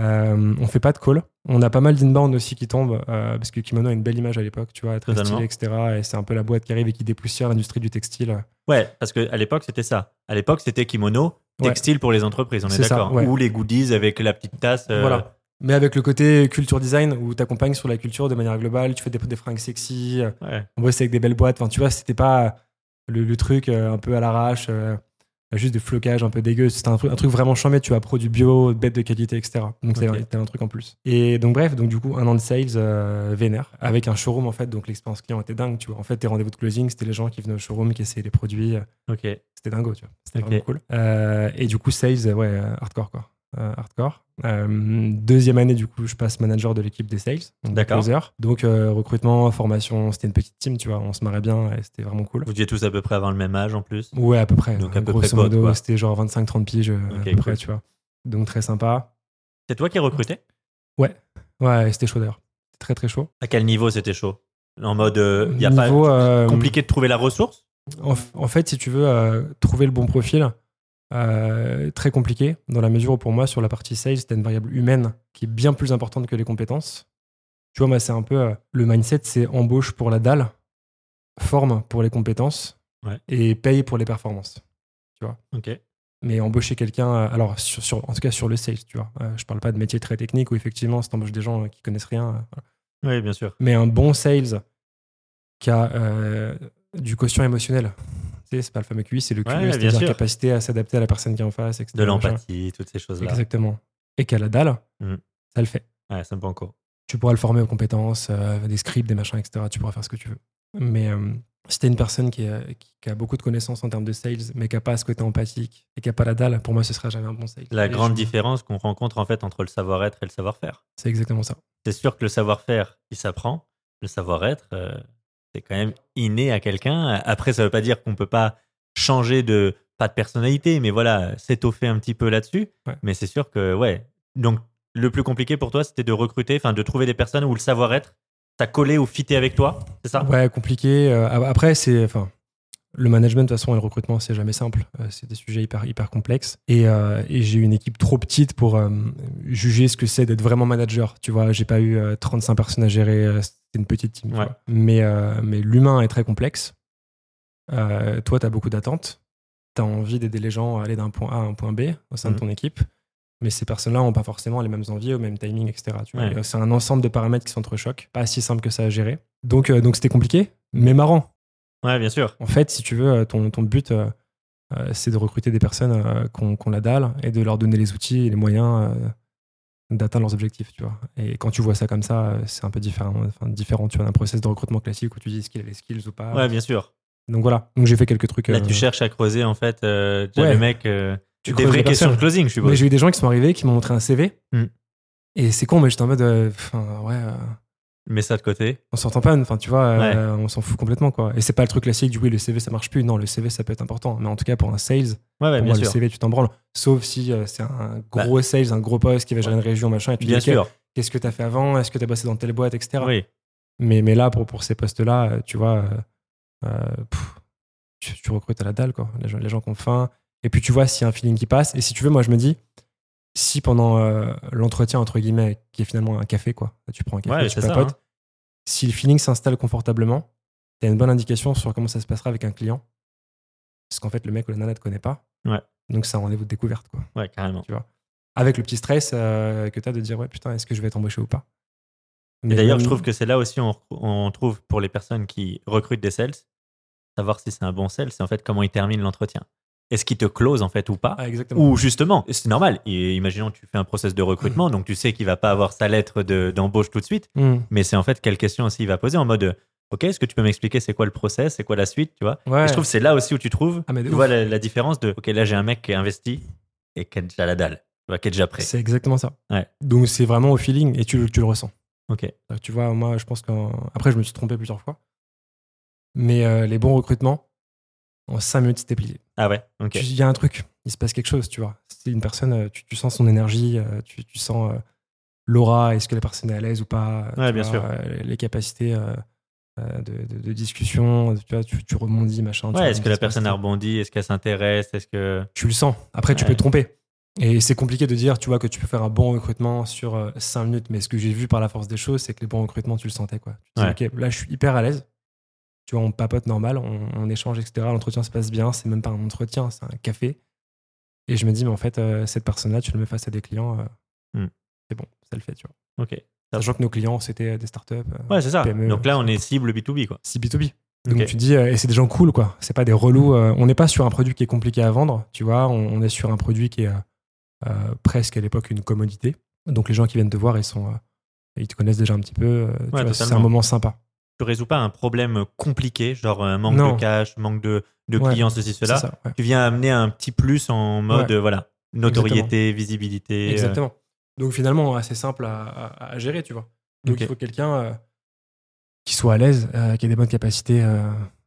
Speaker 1: Euh, on fait pas de call. On a pas mal d'inbound aussi qui tombent euh, parce que Kimono a une belle image à l'époque, tu vois, très
Speaker 2: Totalement.
Speaker 1: stylé, etc. Et c'est un peu la boîte qui arrive et qui dépoussière l'industrie du textile.
Speaker 2: Ouais, parce qu'à l'époque, c'était ça. À l'époque, c'était kimono,
Speaker 1: Ouais.
Speaker 2: textile pour les entreprises, on est, d'accord.
Speaker 1: ouais.
Speaker 2: Ou les goodies avec la petite tasse. euh,
Speaker 1: Voilà. Mais avec le côté culture design où tu accompagnes sur la culture de manière globale, tu fais des, des fringues sexy, euh,
Speaker 2: ouais.
Speaker 1: on bosse avec des belles boîtes. Enfin, tu vois, c'était pas le, le truc un peu à l'arrache, juste de flocage un peu dégueu. C'était un truc, un truc vraiment chambé. Tu as produit bio, bête de qualité, etc. Donc, c'est
Speaker 2: Ok.
Speaker 1: c'était un truc en plus. Et donc, bref, donc du coup, un an de sales euh, vénère avec un showroom en fait. Donc, l'expérience client était dingue. Tu vois, en fait, tes rendez-vous de closing, c'était les gens qui venaient au showroom, qui essayaient les produits.
Speaker 2: Ok.
Speaker 1: C'était dingo, tu vois. C'était vraiment cool. Euh, et du coup, sales, ouais, euh, hardcore, quoi. Euh, hardcore. Euh, deuxième année, du coup, je passe manager de l'équipe des sales,
Speaker 2: D'accord.
Speaker 1: Donc, euh, recrutement, formation, c'était une petite team, tu vois, on se marrait bien et c'était vraiment cool.
Speaker 2: Vous étiez tous à peu près avant le même âge en plus.
Speaker 1: Ouais, à peu près.
Speaker 2: Donc, à peu
Speaker 1: Grosso
Speaker 2: près
Speaker 1: modo, c'était genre 25-30 piges, euh, à peu près, tu vois. Donc, très sympa.
Speaker 2: C'est toi qui recrutais
Speaker 1: Ouais, c'était chaud d'ailleurs. Très, très chaud.
Speaker 2: À quel niveau c'était chaud? En mode, il n'y a pas
Speaker 1: euh,
Speaker 2: compliqué de trouver la ressource?
Speaker 1: En, fait, si tu veux euh, trouver le bon profil, euh, très compliqué, dans la mesure où pour moi, sur la partie sales, c'était une variable humaine qui est bien plus importante que les compétences. Tu vois, moi, c'est un peu euh, le mindset, c'est embauche pour la dalle, forme pour les compétences
Speaker 2: Ouais.
Speaker 1: et paye pour les performances.
Speaker 2: Ok.
Speaker 1: Mais embaucher quelqu'un, euh, alors sur, sur- en tout cas sur le sales, tu vois. Euh, je parle pas de métier très technique où effectivement, si t'embauches des gens qui connaissent rien, voilà.
Speaker 2: Oui, bien sûr.
Speaker 1: mais un bon sales qui a du quotient émotionnel. C'est pas le fameux QI, c'est le QE,
Speaker 2: Ouais,
Speaker 1: c'est-à-dire
Speaker 2: sûr.
Speaker 1: capacité à s'adapter à la personne qui est en face, etc.
Speaker 2: De l'empathie, toutes ces choses-là.
Speaker 1: Exactement. Et qu'à la dalle,
Speaker 2: Mhm.
Speaker 1: ça le fait.
Speaker 2: Ouais, un peu encore.
Speaker 1: Tu pourras le former aux compétences, euh, des scripts, des machins, etc. Tu pourras faire ce que tu veux. Mais euh, si t'es une personne qui, a beaucoup de connaissances en termes de sales, mais qui a pas ce côté empathique et qui a pas la dalle, pour moi, ce sera jamais un bon sales.
Speaker 2: La
Speaker 1: Et
Speaker 2: grande
Speaker 1: je-
Speaker 2: différence qu'on rencontre en fait entre le savoir-être et le savoir-faire.
Speaker 1: C'est exactement ça.
Speaker 2: C'est sûr que le savoir-faire, il s'apprend. Le savoir-être, euh, c'est quand même inné à quelqu'un. Après, ça veut pas dire qu'on peut pas changer de, pas de personnalité, mais voilà, s'étoffer un petit peu là-dessus.
Speaker 1: Ouais.
Speaker 2: Mais c'est sûr que, ouais. Donc, le plus compliqué pour toi, c'était de recruter, enfin, de trouver des personnes où le savoir-être, ça collait ou fitait avec toi, c'est ça?
Speaker 1: Ouais, compliqué. Euh, après, c'est. Enfin, le management, de toute façon, et le recrutement, c'est jamais simple. Euh, c'est des sujets hyper, hyper complexes. Et, euh, et j'ai eu une équipe trop petite pour euh, juger ce que c'est d'être vraiment manager. Tu vois, j'ai pas eu euh, 35 personnes à gérer. euh, C'était une petite team.
Speaker 2: Ouais.
Speaker 1: Mais, mais l'humain est très complexe. Toi, tu as beaucoup d'attentes. Tu as envie d'aider les gens à aller d'un point A à un point B au sein de ton équipe. Mais ces personnes-là n'ont pas forcément les mêmes envies, au même timing, etc.
Speaker 2: Ouais.
Speaker 1: Et, C'est un ensemble de paramètres qui s'entrechoquent. Pas si simple que ça à gérer. Donc, donc c'était compliqué, mais marrant.
Speaker 2: Ouais, bien sûr.
Speaker 1: En fait, si tu veux, euh, ton, ton but, euh, euh, c'est de recruter des personnes euh, ont la dalle et de leur donner les outils et les moyens euh, d'atteindre leurs objectifs, tu vois. Et quand tu vois ça comme ça, c'est un peu différent, enfin, différent tu vois, d'un process de recrutement classique où tu dis est-ce qu'il a les skills ou pas.
Speaker 2: Ouais, bien sûr.
Speaker 1: Donc voilà. Donc j'ai fait quelques trucs.
Speaker 2: Là, tu cherches à creuser, en fait,
Speaker 1: Ouais.
Speaker 2: le mec,
Speaker 1: Tu
Speaker 2: des vraies questions de closing, je
Speaker 1: Mais
Speaker 2: suppose.
Speaker 1: j'ai eu des gens qui sont arrivés, qui m'ont montré un CV.
Speaker 2: Hmm.
Speaker 1: Et c'est con, mais j'étais en mode, enfin, ouais,
Speaker 2: Mets ça de côté.
Speaker 1: on s'entend pas, enfin, tu vois, euh, on s'en fout complètement, quoi. Et c'est pas le truc classique du oui, le CV ça marche plus. Non, le CV ça peut être important. Mais en tout cas, pour un sales,
Speaker 2: Ouais, ouais,
Speaker 1: pour
Speaker 2: bien
Speaker 1: moi,
Speaker 2: sûr.
Speaker 1: le CV, tu t'en branles. Sauf si euh, c'est un gros sales, un gros poste qui va gérer une région, machin, et tu
Speaker 2: Bien
Speaker 1: dis,
Speaker 2: sûr.
Speaker 1: qu'est-ce que tu as fait avant? Est-ce que tu as bossé dans telle boîte, etc.
Speaker 2: Oui.
Speaker 1: Mais, mais là, pour, pour ces postes-là, euh, tu vois, euh, pff, tu, tu recrutes à la dalle, quoi. Les gens, les gens qui ont faim. Et puis tu vois s'il y a un feeling qui passe. Et si tu veux, moi, je me dis, si pendant euh, l'entretien, entre guillemets, qui est finalement un café, quoi, tu prends un café,
Speaker 2: Ouais,
Speaker 1: tu papotes,
Speaker 2: hein.
Speaker 1: si le feeling s'installe confortablement, tu as une bonne indication sur comment ça se passera avec un client. Parce qu'en fait, le mec ou la nana ne te connaît pas.
Speaker 2: Ouais.
Speaker 1: Donc, c'est un rendez-vous de découverte, quoi.
Speaker 2: Ouais, carrément.
Speaker 1: Avec le petit stress euh, que tu as de dire, ouais, putain, est-ce que je vais être embauché ou pas?
Speaker 2: Et
Speaker 1: Mais
Speaker 2: d'ailleurs,
Speaker 1: même-
Speaker 2: je trouve que c'est là aussi on, on trouve pour les personnes qui recrutent des sales, savoir si c'est un bon sales, c'est en fait comment il termine l'entretien. Est-ce qu'il te close en fait ou pas
Speaker 1: Ah, exactement.
Speaker 2: Ou justement, c'est normal. Et imaginons que tu fais un process de recrutement, donc tu sais qu'il va pas avoir sa lettre de- d'embauche tout de suite,
Speaker 1: Hmm.
Speaker 2: mais c'est en fait quelle question aussi il va poser en mode Ok, est-ce que tu peux m'expliquer c'est quoi le process, c'est quoi la suite, tu vois
Speaker 1: Ouais.
Speaker 2: Je trouve que c'est là aussi où tu trouves,
Speaker 1: Ah,
Speaker 2: tu vois la, la différence de Ok, là j'ai un mec qui est investi et qui a déjà la dalle, tu vois, qui est déjà prêt.
Speaker 1: C'est exactement ça.
Speaker 2: Ouais.
Speaker 1: Donc c'est vraiment au feeling et tu, le- tu le ressens.
Speaker 2: Ok.
Speaker 1: Que Tu vois, moi, je pense qu'en. Après, je me suis trompé plusieurs fois. Mais euh, les bons recrutements, en 5 minutes, c'était plié.
Speaker 2: Ah ouais, ok.
Speaker 1: Il y a un truc, il se passe quelque chose, tu vois. C'est une personne, euh, tu, tu sens son énergie, euh, tu, tu sens euh, l'aura, est-ce que la personne est à l'aise ou pas.
Speaker 2: Ouais, bien
Speaker 1: vois,
Speaker 2: sûr.
Speaker 1: les capacités euh, de, de- de discussion, tu vois, tu, tu rebondis, machin.
Speaker 2: Ouais, est-ce que la personne a rebondi Est-ce qu'elle s'intéresse Est-ce que.
Speaker 1: Tu le sens. Après, tu peux te tromper. Et c'est compliqué de dire, tu vois, que tu peux faire un bon recrutement sur 5 minutes. Mais ce que j'ai vu par la force des choses, c'est que les bons recrutements, tu le sentais, quoi. Tu te dis, ok, là, je suis hyper à l'aise. Tu vois, on papote normal, on, on échange, etc. L'entretien se passe bien. C'est même pas un entretien, c'est un café. Et je me dis, mais en fait, euh, cette personne-là, tu le mets face à des clients, euh,
Speaker 2: Hmm.
Speaker 1: c'est bon, ça le fait, tu vois.
Speaker 2: Ok.
Speaker 1: Sachant que nos clients, c'était des startups. euh,
Speaker 2: Ouais, c'est ça.
Speaker 1: PME,
Speaker 2: Donc là, on est cible B2B, quoi.
Speaker 1: c'est B2B. Donc
Speaker 2: Ok.
Speaker 1: tu dis, euh, et c'est des gens cool, quoi. C'est pas des relous. euh, on n'est pas sur un produit qui est compliqué à vendre, tu vois. On, on est sur un produit qui est euh, euh, presque à l'époque une commodité. Donc les gens qui viennent te voir, ils sont, euh, ils te connaissent déjà un petit peu. euh, c'est un moment sympa.
Speaker 2: Tu résous pas un problème compliqué, genre un manque
Speaker 1: Non.
Speaker 2: de cash, manque de, de
Speaker 1: Ouais,
Speaker 2: clients, ceci, cela.
Speaker 1: ça, ouais.
Speaker 2: Tu viens amener un petit plus en mode,
Speaker 1: Ouais.
Speaker 2: voilà, notoriété, visibilité. euh,
Speaker 1: Exactement. Donc finalement, assez simple à, à- à gérer, tu vois. Donc il faut quelqu'un euh, qui soit à l'aise, euh, qui ait des bonnes capacités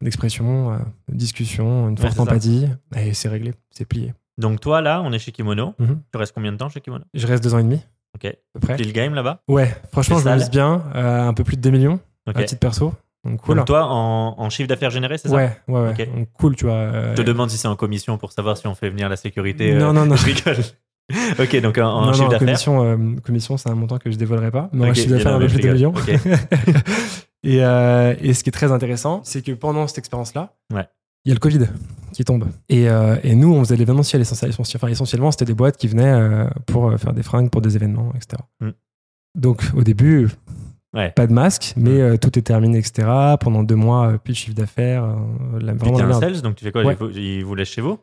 Speaker 1: d'expression, de discussion, une forte
Speaker 2: ça.
Speaker 1: empathie, et c'est réglé, c'est plié.
Speaker 2: Donc toi, là, on est chez Kimono.
Speaker 1: Mhm.
Speaker 2: Tu restes combien de temps chez Kimono?
Speaker 1: Je reste deux ans et demi,
Speaker 2: Ok.
Speaker 1: à peu près.
Speaker 2: Le game là-bas?
Speaker 1: Ouais, franchement, je me bien, un peu plus de 2 millions
Speaker 2: Ok.
Speaker 1: à titre perso. Donc cool.
Speaker 2: Donc toi, en, en chiffre d'affaires généré, c'est ça
Speaker 1: ouais, ouais, ouais. Donc, cool, tu vois. euh,
Speaker 2: Je te demande si c'est en commission pour savoir si on fait venir la sécurité. euh,
Speaker 1: Non, non, non. *laughs*
Speaker 2: Je rigole. *laughs* ok, donc en,
Speaker 1: non,
Speaker 2: chiffre d'affaires.
Speaker 1: commission, euh, commission c'est un montant que je dévoilerai pas. Mais en chiffre d'affaires, un peu plus de 2 millions. et, euh, et ce qui est très intéressant, c'est que pendant cette expérience-là,
Speaker 2: Ouais.
Speaker 1: il y a le Covid qui tombe. Et, euh, et nous, on faisait l'événementiel essentiel- essentiel- enfin, essentiellement. C'était des boîtes qui venaient euh, pour faire des fringues pour des événements, etc.
Speaker 2: Mm.
Speaker 1: Donc au début,
Speaker 2: Ouais.
Speaker 1: pas de masque, mais euh, tout est terminé, etc. Pendant deux mois, euh, plus de chiffre d'affaires. euh, la, vraiment la merde.
Speaker 2: sales, donc tu fais quoi
Speaker 1: Ouais.
Speaker 2: ils, vous, laissent chez vous?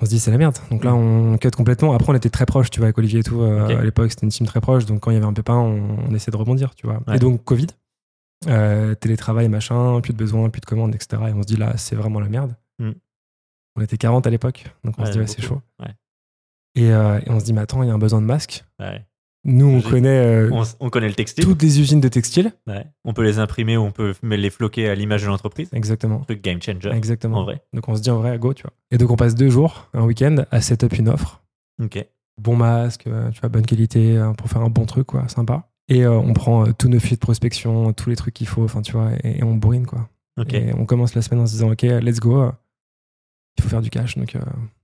Speaker 1: On se dit, c'est la merde. Donc là, on cut complètement. Après, on était très proches, tu vois, avec Olivier et tout. euh. À l'époque, c'était une team très proche. Donc quand il y avait un pépin, on, on essaie de rebondir, tu vois.
Speaker 2: Ouais.
Speaker 1: Et donc, Covid, télétravail, machin, plus de besoins, plus de commandes, etc. Et on se dit, là, c'est vraiment la merde.
Speaker 2: Mm.
Speaker 1: On était 40 à l'époque. Donc on se dit, ouais, c'est chaud. Et, et on se dit, mais attends, il y a un besoin de masques. Nous, on connaît euh,
Speaker 2: on, on connaît le textile.
Speaker 1: toutes les usines de textile.
Speaker 2: Ouais. On peut les imprimer ou on peut les floquer à l'image de l'entreprise.
Speaker 1: Exactement.
Speaker 2: Truc game changer.
Speaker 1: Exactement.
Speaker 2: En vrai.
Speaker 1: Donc on se dit, en vrai, go, tu vois. Et donc on passe deux jours, un week-end, à set up une offre.
Speaker 2: Ok.
Speaker 1: bon masque, euh, tu vois, bonne qualité euh, pour faire un bon truc, quoi, sympa. Et euh, on prend euh, tous nos fichiers de prospection, tous les trucs qu'il faut, enfin, tu vois, et, et on bourrine, quoi.
Speaker 2: Ok.
Speaker 1: Et on commence la semaine en se disant, OK, let's go, il faut faire du cash, donc,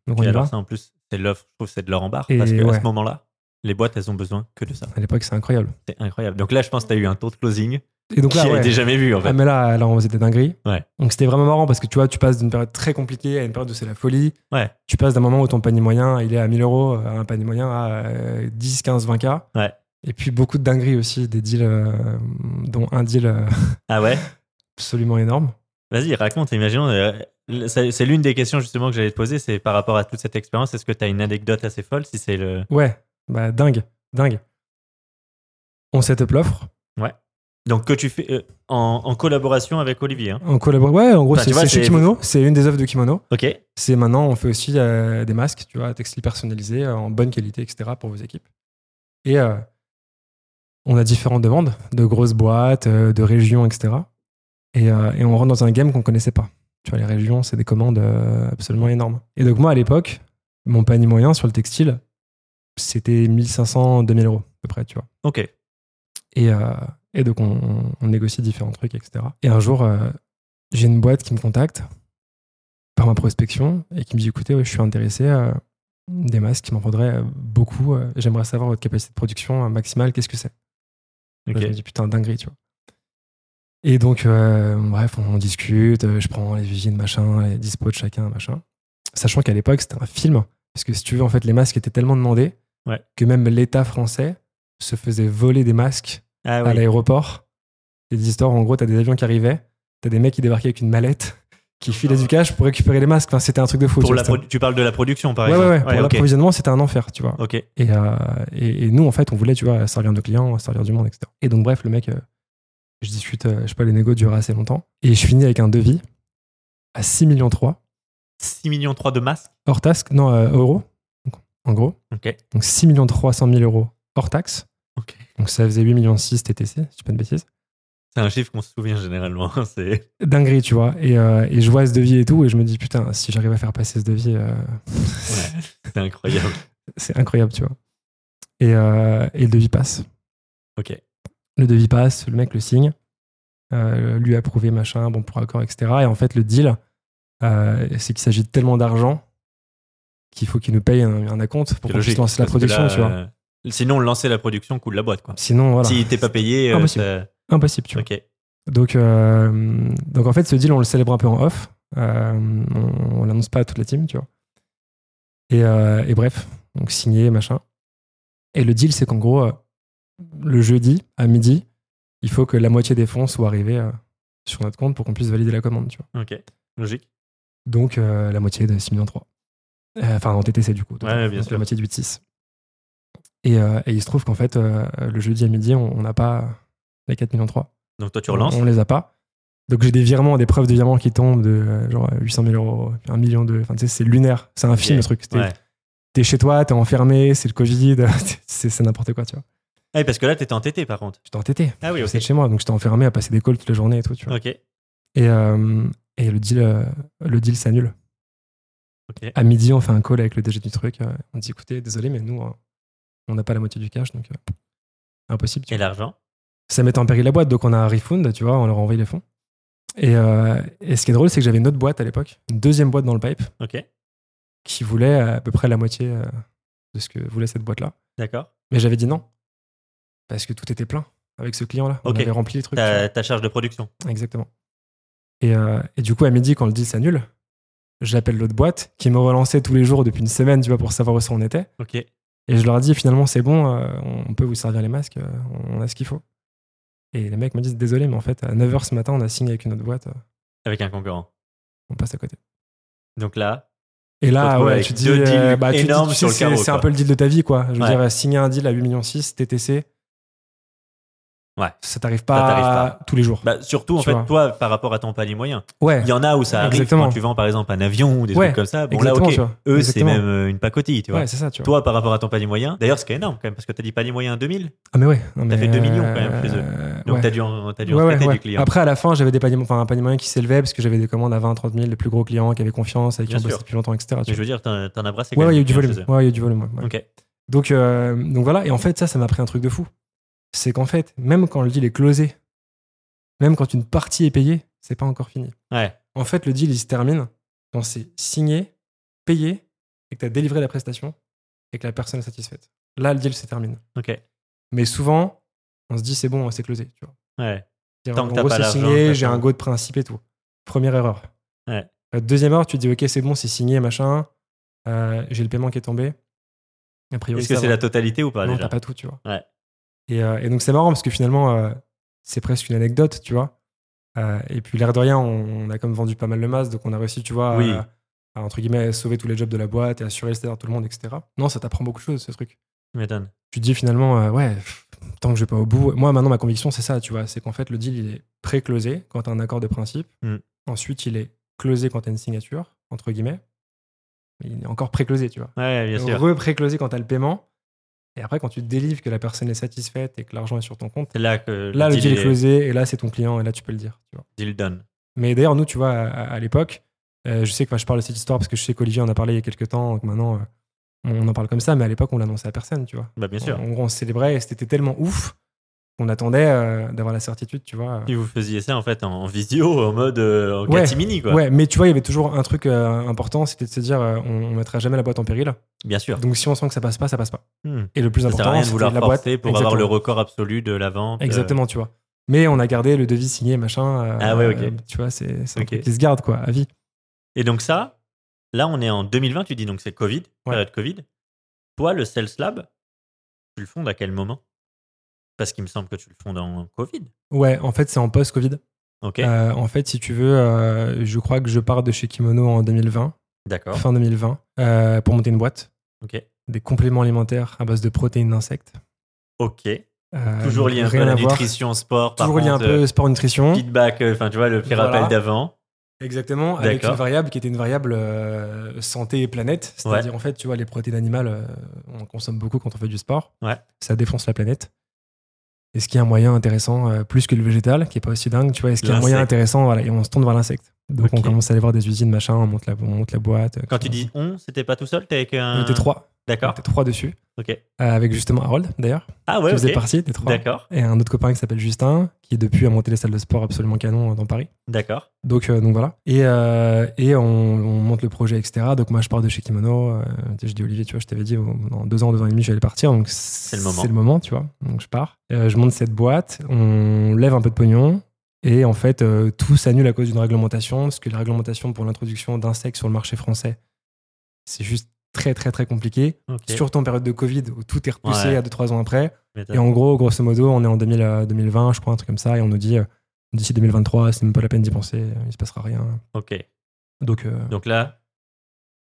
Speaker 1: donc on
Speaker 2: Et
Speaker 1: y
Speaker 2: alors
Speaker 1: va.
Speaker 2: ça en plus, c'est l'offre, je trouve, c'est de leur embarque.
Speaker 1: Et
Speaker 2: parce qu'à
Speaker 1: ouais.
Speaker 2: ce moment-là, les boîtes, elles ont besoin que de ça.
Speaker 1: À l'époque, c'est incroyable.
Speaker 2: C'est incroyable. Donc là, je pense que tu as eu un taux de closing
Speaker 1: Et donc là,
Speaker 2: qui
Speaker 1: ouais.
Speaker 2: jamais vu en fait.
Speaker 1: Ah, mais là, là, on faisait des dingueries.
Speaker 2: Ouais.
Speaker 1: Donc c'était vraiment marrant parce que tu vois, tu passes d'une période très compliquée à une période où c'est la folie.
Speaker 2: Ouais.
Speaker 1: Tu passes d'un moment où ton panier moyen, il est à 1000 euros, à un panier moyen à euh, 10, 15, 20K.
Speaker 2: Ouais.
Speaker 1: Et puis beaucoup de dingueries aussi, des deals, euh, dont un deal euh,
Speaker 2: Ah ouais? *laughs*
Speaker 1: absolument énorme.
Speaker 2: Vas-y, raconte. Imaginons. euh, c'est c'est l'une des questions justement que j'allais te poser, c'est par rapport à toute cette expérience. Est-ce que tu as une anecdote assez folle si c'est le.
Speaker 1: Ouais, bah dingue, dingue. On set up l'offre.
Speaker 2: Donc que tu fais euh, en, en collaboration avec Olivier. hein.
Speaker 1: On collabore. Ouais, en gros,
Speaker 2: Enfin,
Speaker 1: c'est chez Kimono. C'est une des offres de Kimono.
Speaker 2: Ok.
Speaker 1: C'est maintenant, on fait aussi euh, des masques, tu vois, textiles personnalisés, euh, en bonne qualité, etc. pour vos équipes. Et on a différentes demandes de grosses boîtes, de régions, etc. Et, et on rentre dans un game qu'on connaissait pas. Tu vois, les régions, c'est des commandes absolument énormes. Et donc, moi, à l'époque, mon panier moyen sur le textile, c'était 1500, 2000 euros, à peu près, tu vois.
Speaker 2: Ok.
Speaker 1: Et, euh, et donc, on, on négocie différents trucs, etc. Et un jour, euh, j'ai une boîte qui me contacte par ma prospection et qui me dit écoutez, ouais, je suis intéressé à des masques qui m'en faudrait euh, beaucoup. euh, J'aimerais savoir votre capacité de production euh, maximale, qu'est-ce que c'est? Là,
Speaker 2: Ok.
Speaker 1: Je me dis putain, dinguerie, tu vois. Et donc, euh, bref, on discute, euh, je prends les usines, machin, les dispos de chacun, machin. Sachant qu'à l'époque, c'était un film. Parce que si tu veux, en fait, les masques étaient tellement demandés
Speaker 2: Ouais.
Speaker 1: que même l'État français se faisait voler des masques
Speaker 2: Ah
Speaker 1: à
Speaker 2: oui.
Speaker 1: l'aéroport. Et des histoires, en gros, t'as des avions qui arrivaient, t'as des mecs qui débarquaient avec une mallette, qui filaient du cash pour récupérer les masques. Enfin, c'était un truc de fou.
Speaker 2: Pour
Speaker 1: tu
Speaker 2: la parles de la production par
Speaker 1: ouais,
Speaker 2: exemple.
Speaker 1: ouais, ouais, Pour l'approvisionnement, c'était un enfer, tu vois.
Speaker 2: Ok.
Speaker 1: Et, euh, et, et nous, en fait, on voulait, tu vois, servir nos clients, servir du monde, etc. Et donc, bref, le mec, euh, je discute, euh, je sais pas, les négos durent assez longtemps. Et je finis avec un devis à 6 millions 3,
Speaker 2: 6 millions 3 de masques?
Speaker 1: hors taxe, non, euros, en gros.
Speaker 2: Ok.
Speaker 1: Donc 6 millions 300 000 euros hors taxe.
Speaker 2: Ok.
Speaker 1: Donc ça faisait 8 millions 6 TTC, si je dis pas de bêtises.
Speaker 2: C'est un chiffre qu'on se souvient généralement. C'est. *laughs*
Speaker 1: dinguerie, tu vois. Et, euh, et je vois ce devis et tout, et je me dis, putain, si j'arrive à faire passer ce devis, euh,
Speaker 2: Ouais. *laughs* C'est incroyable.
Speaker 1: c'est incroyable, tu vois. Et, euh, et le devis passe.
Speaker 2: Ok.
Speaker 1: Le devis passe, le mec le signe, lui approuvé, machin, bon pour accord, etc. Et en fait, le deal, c'est qu'il s'agit de tellement d'argent qu'il faut qu'ils nous payent un, un acompte pour qu'on puisse lancer la production,
Speaker 2: là,
Speaker 1: tu vois.
Speaker 2: euh, Sinon, lancer la production coûte la boîte, quoi.
Speaker 1: Sinon, voilà.
Speaker 2: Si t'es pas payé, euh,
Speaker 1: Impossible. Impossible, tu vois.
Speaker 2: ok.
Speaker 1: Donc, euh, donc en fait, ce deal, on le célèbre un peu en off. Euh, on, on l'annonce pas à toute la team, tu vois. Et, et bref, donc signé, machin. Et le deal, c'est qu'en gros, le jeudi, à midi, il faut que la moitié des fonds soient arrivés sur notre compte pour qu'on puisse valider la commande, tu vois.
Speaker 2: Ok. Logique.
Speaker 1: Donc, la moitié de 6 millions 3. Euh, Enfin, en TTC, du coup. total.
Speaker 2: Ouais, bien
Speaker 1: Donc,
Speaker 2: sûr.
Speaker 1: La moitié de 8,6. Et, euh, et il se trouve qu'en fait, euh, le jeudi à midi, on on n'a pas les 4 millions 3.
Speaker 2: Donc toi, tu
Speaker 1: On-
Speaker 2: relances.
Speaker 1: On, les a pas. Donc j'ai des virements, des preuves de virements qui tombent de euh, genre 800 000 euros, puis un million de. Enfin, tu sais, c'est lunaire. C'est un film, le truc. T'es,
Speaker 2: Ouais.
Speaker 1: chez toi, t'es enfermé, c'est le Covid, *laughs* c'est, n'importe quoi, tu vois.
Speaker 2: Ah oui, parce que là, t'étais en TT, par contre.
Speaker 1: J'étais entêté.
Speaker 2: Ah oui, ok.
Speaker 1: Chez moi, donc j'étais enfermé à passer des calls toute la journée et tout, tu vois.
Speaker 2: Ok.
Speaker 1: Et, et le deal, le deal s'annule. À midi, on fait un call avec le DG du truc. euh, on dit écoutez, désolé, mais nous, euh, on n'a pas la moitié du cash, donc euh, impossible. tu
Speaker 2: Et l'argent
Speaker 1: ça mettait en péril la boîte, donc on a un refund, tu vois, on leur a envoyé les fonds. Et, et ce qui est drôle, c'est que j'avais une autre boîte à l'époque, une deuxième boîte dans le pipe, qui voulait à peu près la moitié de ce que voulait cette boîte-là.
Speaker 2: D'accord.
Speaker 1: Mais j'avais dit non, parce que tout était plein avec ce client-là. On
Speaker 2: Ok.
Speaker 1: avait rempli les trucs.
Speaker 2: Ta, ta charge de production.
Speaker 1: Exactement. Et, et du coup, à midi, quand le deal s'annule, j'appelle l'autre boîte qui me relançait tous les jours depuis une semaine, tu vois, pour savoir où ça en était.
Speaker 2: Ok.
Speaker 1: Et je leur dis finalement, c'est bon, euh, on peut vous servir les masques, euh, on a ce qu'il faut. Et les mecs me disent désolé, mais en fait, à 9h ce matin, on a signé avec une autre boîte, euh,
Speaker 2: Avec un concurrent.
Speaker 1: on passe à côté.
Speaker 2: Donc là,
Speaker 1: Et là, ouais, tu dis, bah, tu dis, tu sais, c'est un peu le deal de ta vie, quoi. Je veux
Speaker 2: Ouais.
Speaker 1: dire, signer un deal à 8 millions 6, TTC,
Speaker 2: Ouais.
Speaker 1: ça t'arrive pas, tous les jours.
Speaker 2: bah, surtout, en fait,
Speaker 1: vois.
Speaker 2: toi, par rapport à ton panier moyen,
Speaker 1: ouais,
Speaker 2: il y en a où ça arrive
Speaker 1: Exactement.
Speaker 2: quand tu vends, par exemple, un avion ou des
Speaker 1: Ouais,
Speaker 2: trucs comme ça. Bon,
Speaker 1: exactement,
Speaker 2: là, ok. Eux, c'est même euh, une pacotille, tu vois.
Speaker 1: ouais, c'est ça, tu vois.
Speaker 2: Toi, par rapport à ton panier moyen, d'ailleurs, ce qui est énorme quand même, parce que t'as dit panier moyen 2000,
Speaker 1: ah, mais ouais. mais,
Speaker 2: fait 2 millions quand même chez eux.
Speaker 1: euh,
Speaker 2: donc t'as dû en, t'as dû en traiter du client.
Speaker 1: Après, à la fin, j'avais des paniers, enfin, un panier moyen qui s'élevait parce que j'avais des commandes à 20, 30 000, les plus gros clients qui avaient confiance, avec qui on bossait depuis longtemps, etc.
Speaker 2: Mais je veux dire, t'en, as brassé quand
Speaker 1: Ouais, il y a eu du volume. Ouais, il y a eu du volume.
Speaker 2: Ok.
Speaker 1: Donc, euh, donc voilà, et en fait, ça, ça m'a pris un truc de fou. C'est qu'en fait, même quand le deal est closé, même quand une partie est payée, c'est pas encore fini.
Speaker 2: Ouais.
Speaker 1: En fait, le deal, il se termine quand c'est signé, payé, et que tu as délivré la prestation, et que la personne est satisfaite. Là, le deal se termine.
Speaker 2: Ok.
Speaker 1: Mais souvent, on se dit, c'est bon, c'est closé. Tu vois.
Speaker 2: Ouais. Tant
Speaker 1: en
Speaker 2: que
Speaker 1: gros, c'est signé, j'ai un go de principe et tout. Première erreur.
Speaker 2: Ouais.
Speaker 1: Euh, deuxième erreur, tu te dis, ok, c'est bon, c'est signé, machin, euh, j'ai le paiement qui est tombé.
Speaker 2: Est-ce que c'est la totalité ou pas
Speaker 1: non, t'as pas tout, tu vois.
Speaker 2: Ouais.
Speaker 1: Et, euh, et donc c'est marrant parce que finalement, euh, c'est presque une anecdote, tu vois. Euh, et puis l'air de rien, on, on a comme vendu pas mal de masse, donc on a réussi, tu vois,
Speaker 2: Oui.
Speaker 1: à, à, entre guillemets sauver tous les jobs de la boîte et assurer le salaire de tout le monde, etc. Non, ça t'apprend beaucoup de choses, ce truc.
Speaker 2: Tu m'étonnes.
Speaker 1: Tu te dis finalement, ouais, tant que je vais pas au bout. Moi, maintenant, ma conviction, c'est ça, tu vois, c'est qu'en fait, le deal, il est pré-closé quand tu as un accord de principe.
Speaker 2: Mm.
Speaker 1: Ensuite, il est closé quand tu as une signature, entre guillemets. Mais il est encore pré-closé, tu vois
Speaker 2: Ouais, bien sûr.
Speaker 1: re-pré-closé quand tu as le paiement. Et après, quand tu délivres que la personne est satisfaite et que l'argent est sur ton compte,
Speaker 2: C'est là que
Speaker 1: là, le deal est
Speaker 2: est
Speaker 1: closé et là, c'est ton client et là, tu peux le dire. Tu vois.
Speaker 2: deal done.
Speaker 1: Mais d'ailleurs, nous, tu vois, à, à l'époque, euh, je sais que enfin, je parle de cette histoire parce que je sais qu'Olivier en a parlé il y a quelques temps, donc maintenant, euh, on en parle comme ça, mais à l'époque, on l'annonçait à personne, tu vois.
Speaker 2: Bah, bien sûr.
Speaker 1: En, en gros, on se célébrait et c'était tellement ouf qu'on attendait euh, d'avoir la certitude, tu vois.
Speaker 2: Puis vous faisiez ça en fait en, en visio, en mode euh, en
Speaker 1: Ouais.
Speaker 2: catimini, quoi.
Speaker 1: Ouais, mais tu vois, il y avait toujours un truc euh, important, c'était de se dire, euh, on, on mettra jamais la boîte en péril.
Speaker 2: Bien sûr.
Speaker 1: Donc si on sent que ça passe pas, ça passe pas.
Speaker 2: Hmm.
Speaker 1: Et le plus
Speaker 2: Ça
Speaker 1: important,
Speaker 2: vouloir
Speaker 1: la boîte.
Speaker 2: pour avoir le record absolu de la vente.
Speaker 1: Exactement, tu vois. Mais on a gardé le devis signé, machin.
Speaker 2: Ah ouais, ok.
Speaker 1: tu vois, c'est c'est un
Speaker 2: Ok.
Speaker 1: truc qui se garde, quoi, à vie.
Speaker 2: Et donc ça, là on est en 2020, tu dis donc c'est Covid,
Speaker 1: Ouais.
Speaker 2: période Covid. Toi, le Sales Lab, tu le fondes à quel moment? Parce qu'il me semble que tu le fondes en Covid.
Speaker 1: Ouais, en fait, c'est en post-Covid.
Speaker 2: Ok,
Speaker 1: Euh, en fait, si tu veux, euh, je crois que je pars de chez Kimono en 2020,
Speaker 2: d'accord.
Speaker 1: fin 2020, euh, pour monter une boîte.
Speaker 2: Ok,
Speaker 1: Des compléments alimentaires à base de protéines d'insectes.
Speaker 2: ok. Toujours lié un peu à la nutrition, sport.
Speaker 1: Toujours lié un peu
Speaker 2: euh,
Speaker 1: sport-nutrition.
Speaker 2: feedback, enfin tu vois, le petit
Speaker 1: Voilà.
Speaker 2: rappel d'avant.
Speaker 1: Exactement, avec une variable qui était une variable euh, santé et planète. C'est-à-dire, en fait, tu vois, les protéines animales, euh, on consomme beaucoup quand on fait du sport.
Speaker 2: Ouais.
Speaker 1: Ça défonce la planète. Est-ce qu'il y a un moyen intéressant, euh, plus que le végétal, qui est pas aussi dingue, tu vois, est-ce qu'il y a un moyen intéressant, voilà, et on se tourne vers l'insecte. Donc on commence à aller voir des usines, machin, on monte la, on monte la boîte.
Speaker 2: Quand
Speaker 1: etc.
Speaker 2: tu dis on, c'était pas tout seul T'es avec un.
Speaker 1: On était trois.
Speaker 2: D'accord.
Speaker 1: était trois dessus.
Speaker 2: Ok.
Speaker 1: Euh, avec justement Harold, d'ailleurs,
Speaker 2: Ah ouais,
Speaker 1: qui faisait
Speaker 2: ok.
Speaker 1: partie des trois.
Speaker 2: D'accord.
Speaker 1: Et un autre copain qui s'appelle Justin, qui depuis a monté les salles de sport absolument canon dans Paris.
Speaker 2: D'accord.
Speaker 1: Donc, euh, donc voilà. Et, euh, et on, on monte le projet, etc. Donc moi, je pars de chez Kimono. euh, je dis Olivier, tu vois, je t'avais dit, dans deux ans, deux ans et demi, j'allais partir. Donc c'est
Speaker 2: le moment.
Speaker 1: C'est le moment, tu vois. Donc je pars. Euh, je monte cette boîte. On lève un peu de pognon. Et en fait, euh, tout s'annule à cause d'une réglementation. Parce que les réglementations pour l'introduction d'insectes sur le marché français, c'est juste très, très, très compliqué. Surtout en période de Covid, où tout est repoussé
Speaker 2: Ouais.
Speaker 1: à 2-3 ans après. Et en gros, grosso modo, on est en 2000, euh, 2020, je crois, un truc comme ça, et on nous dit euh, d'ici 2023, c'est même pas la peine d'y penser, euh, il se passera rien.
Speaker 2: Ok.
Speaker 1: Donc euh,
Speaker 2: Donc là,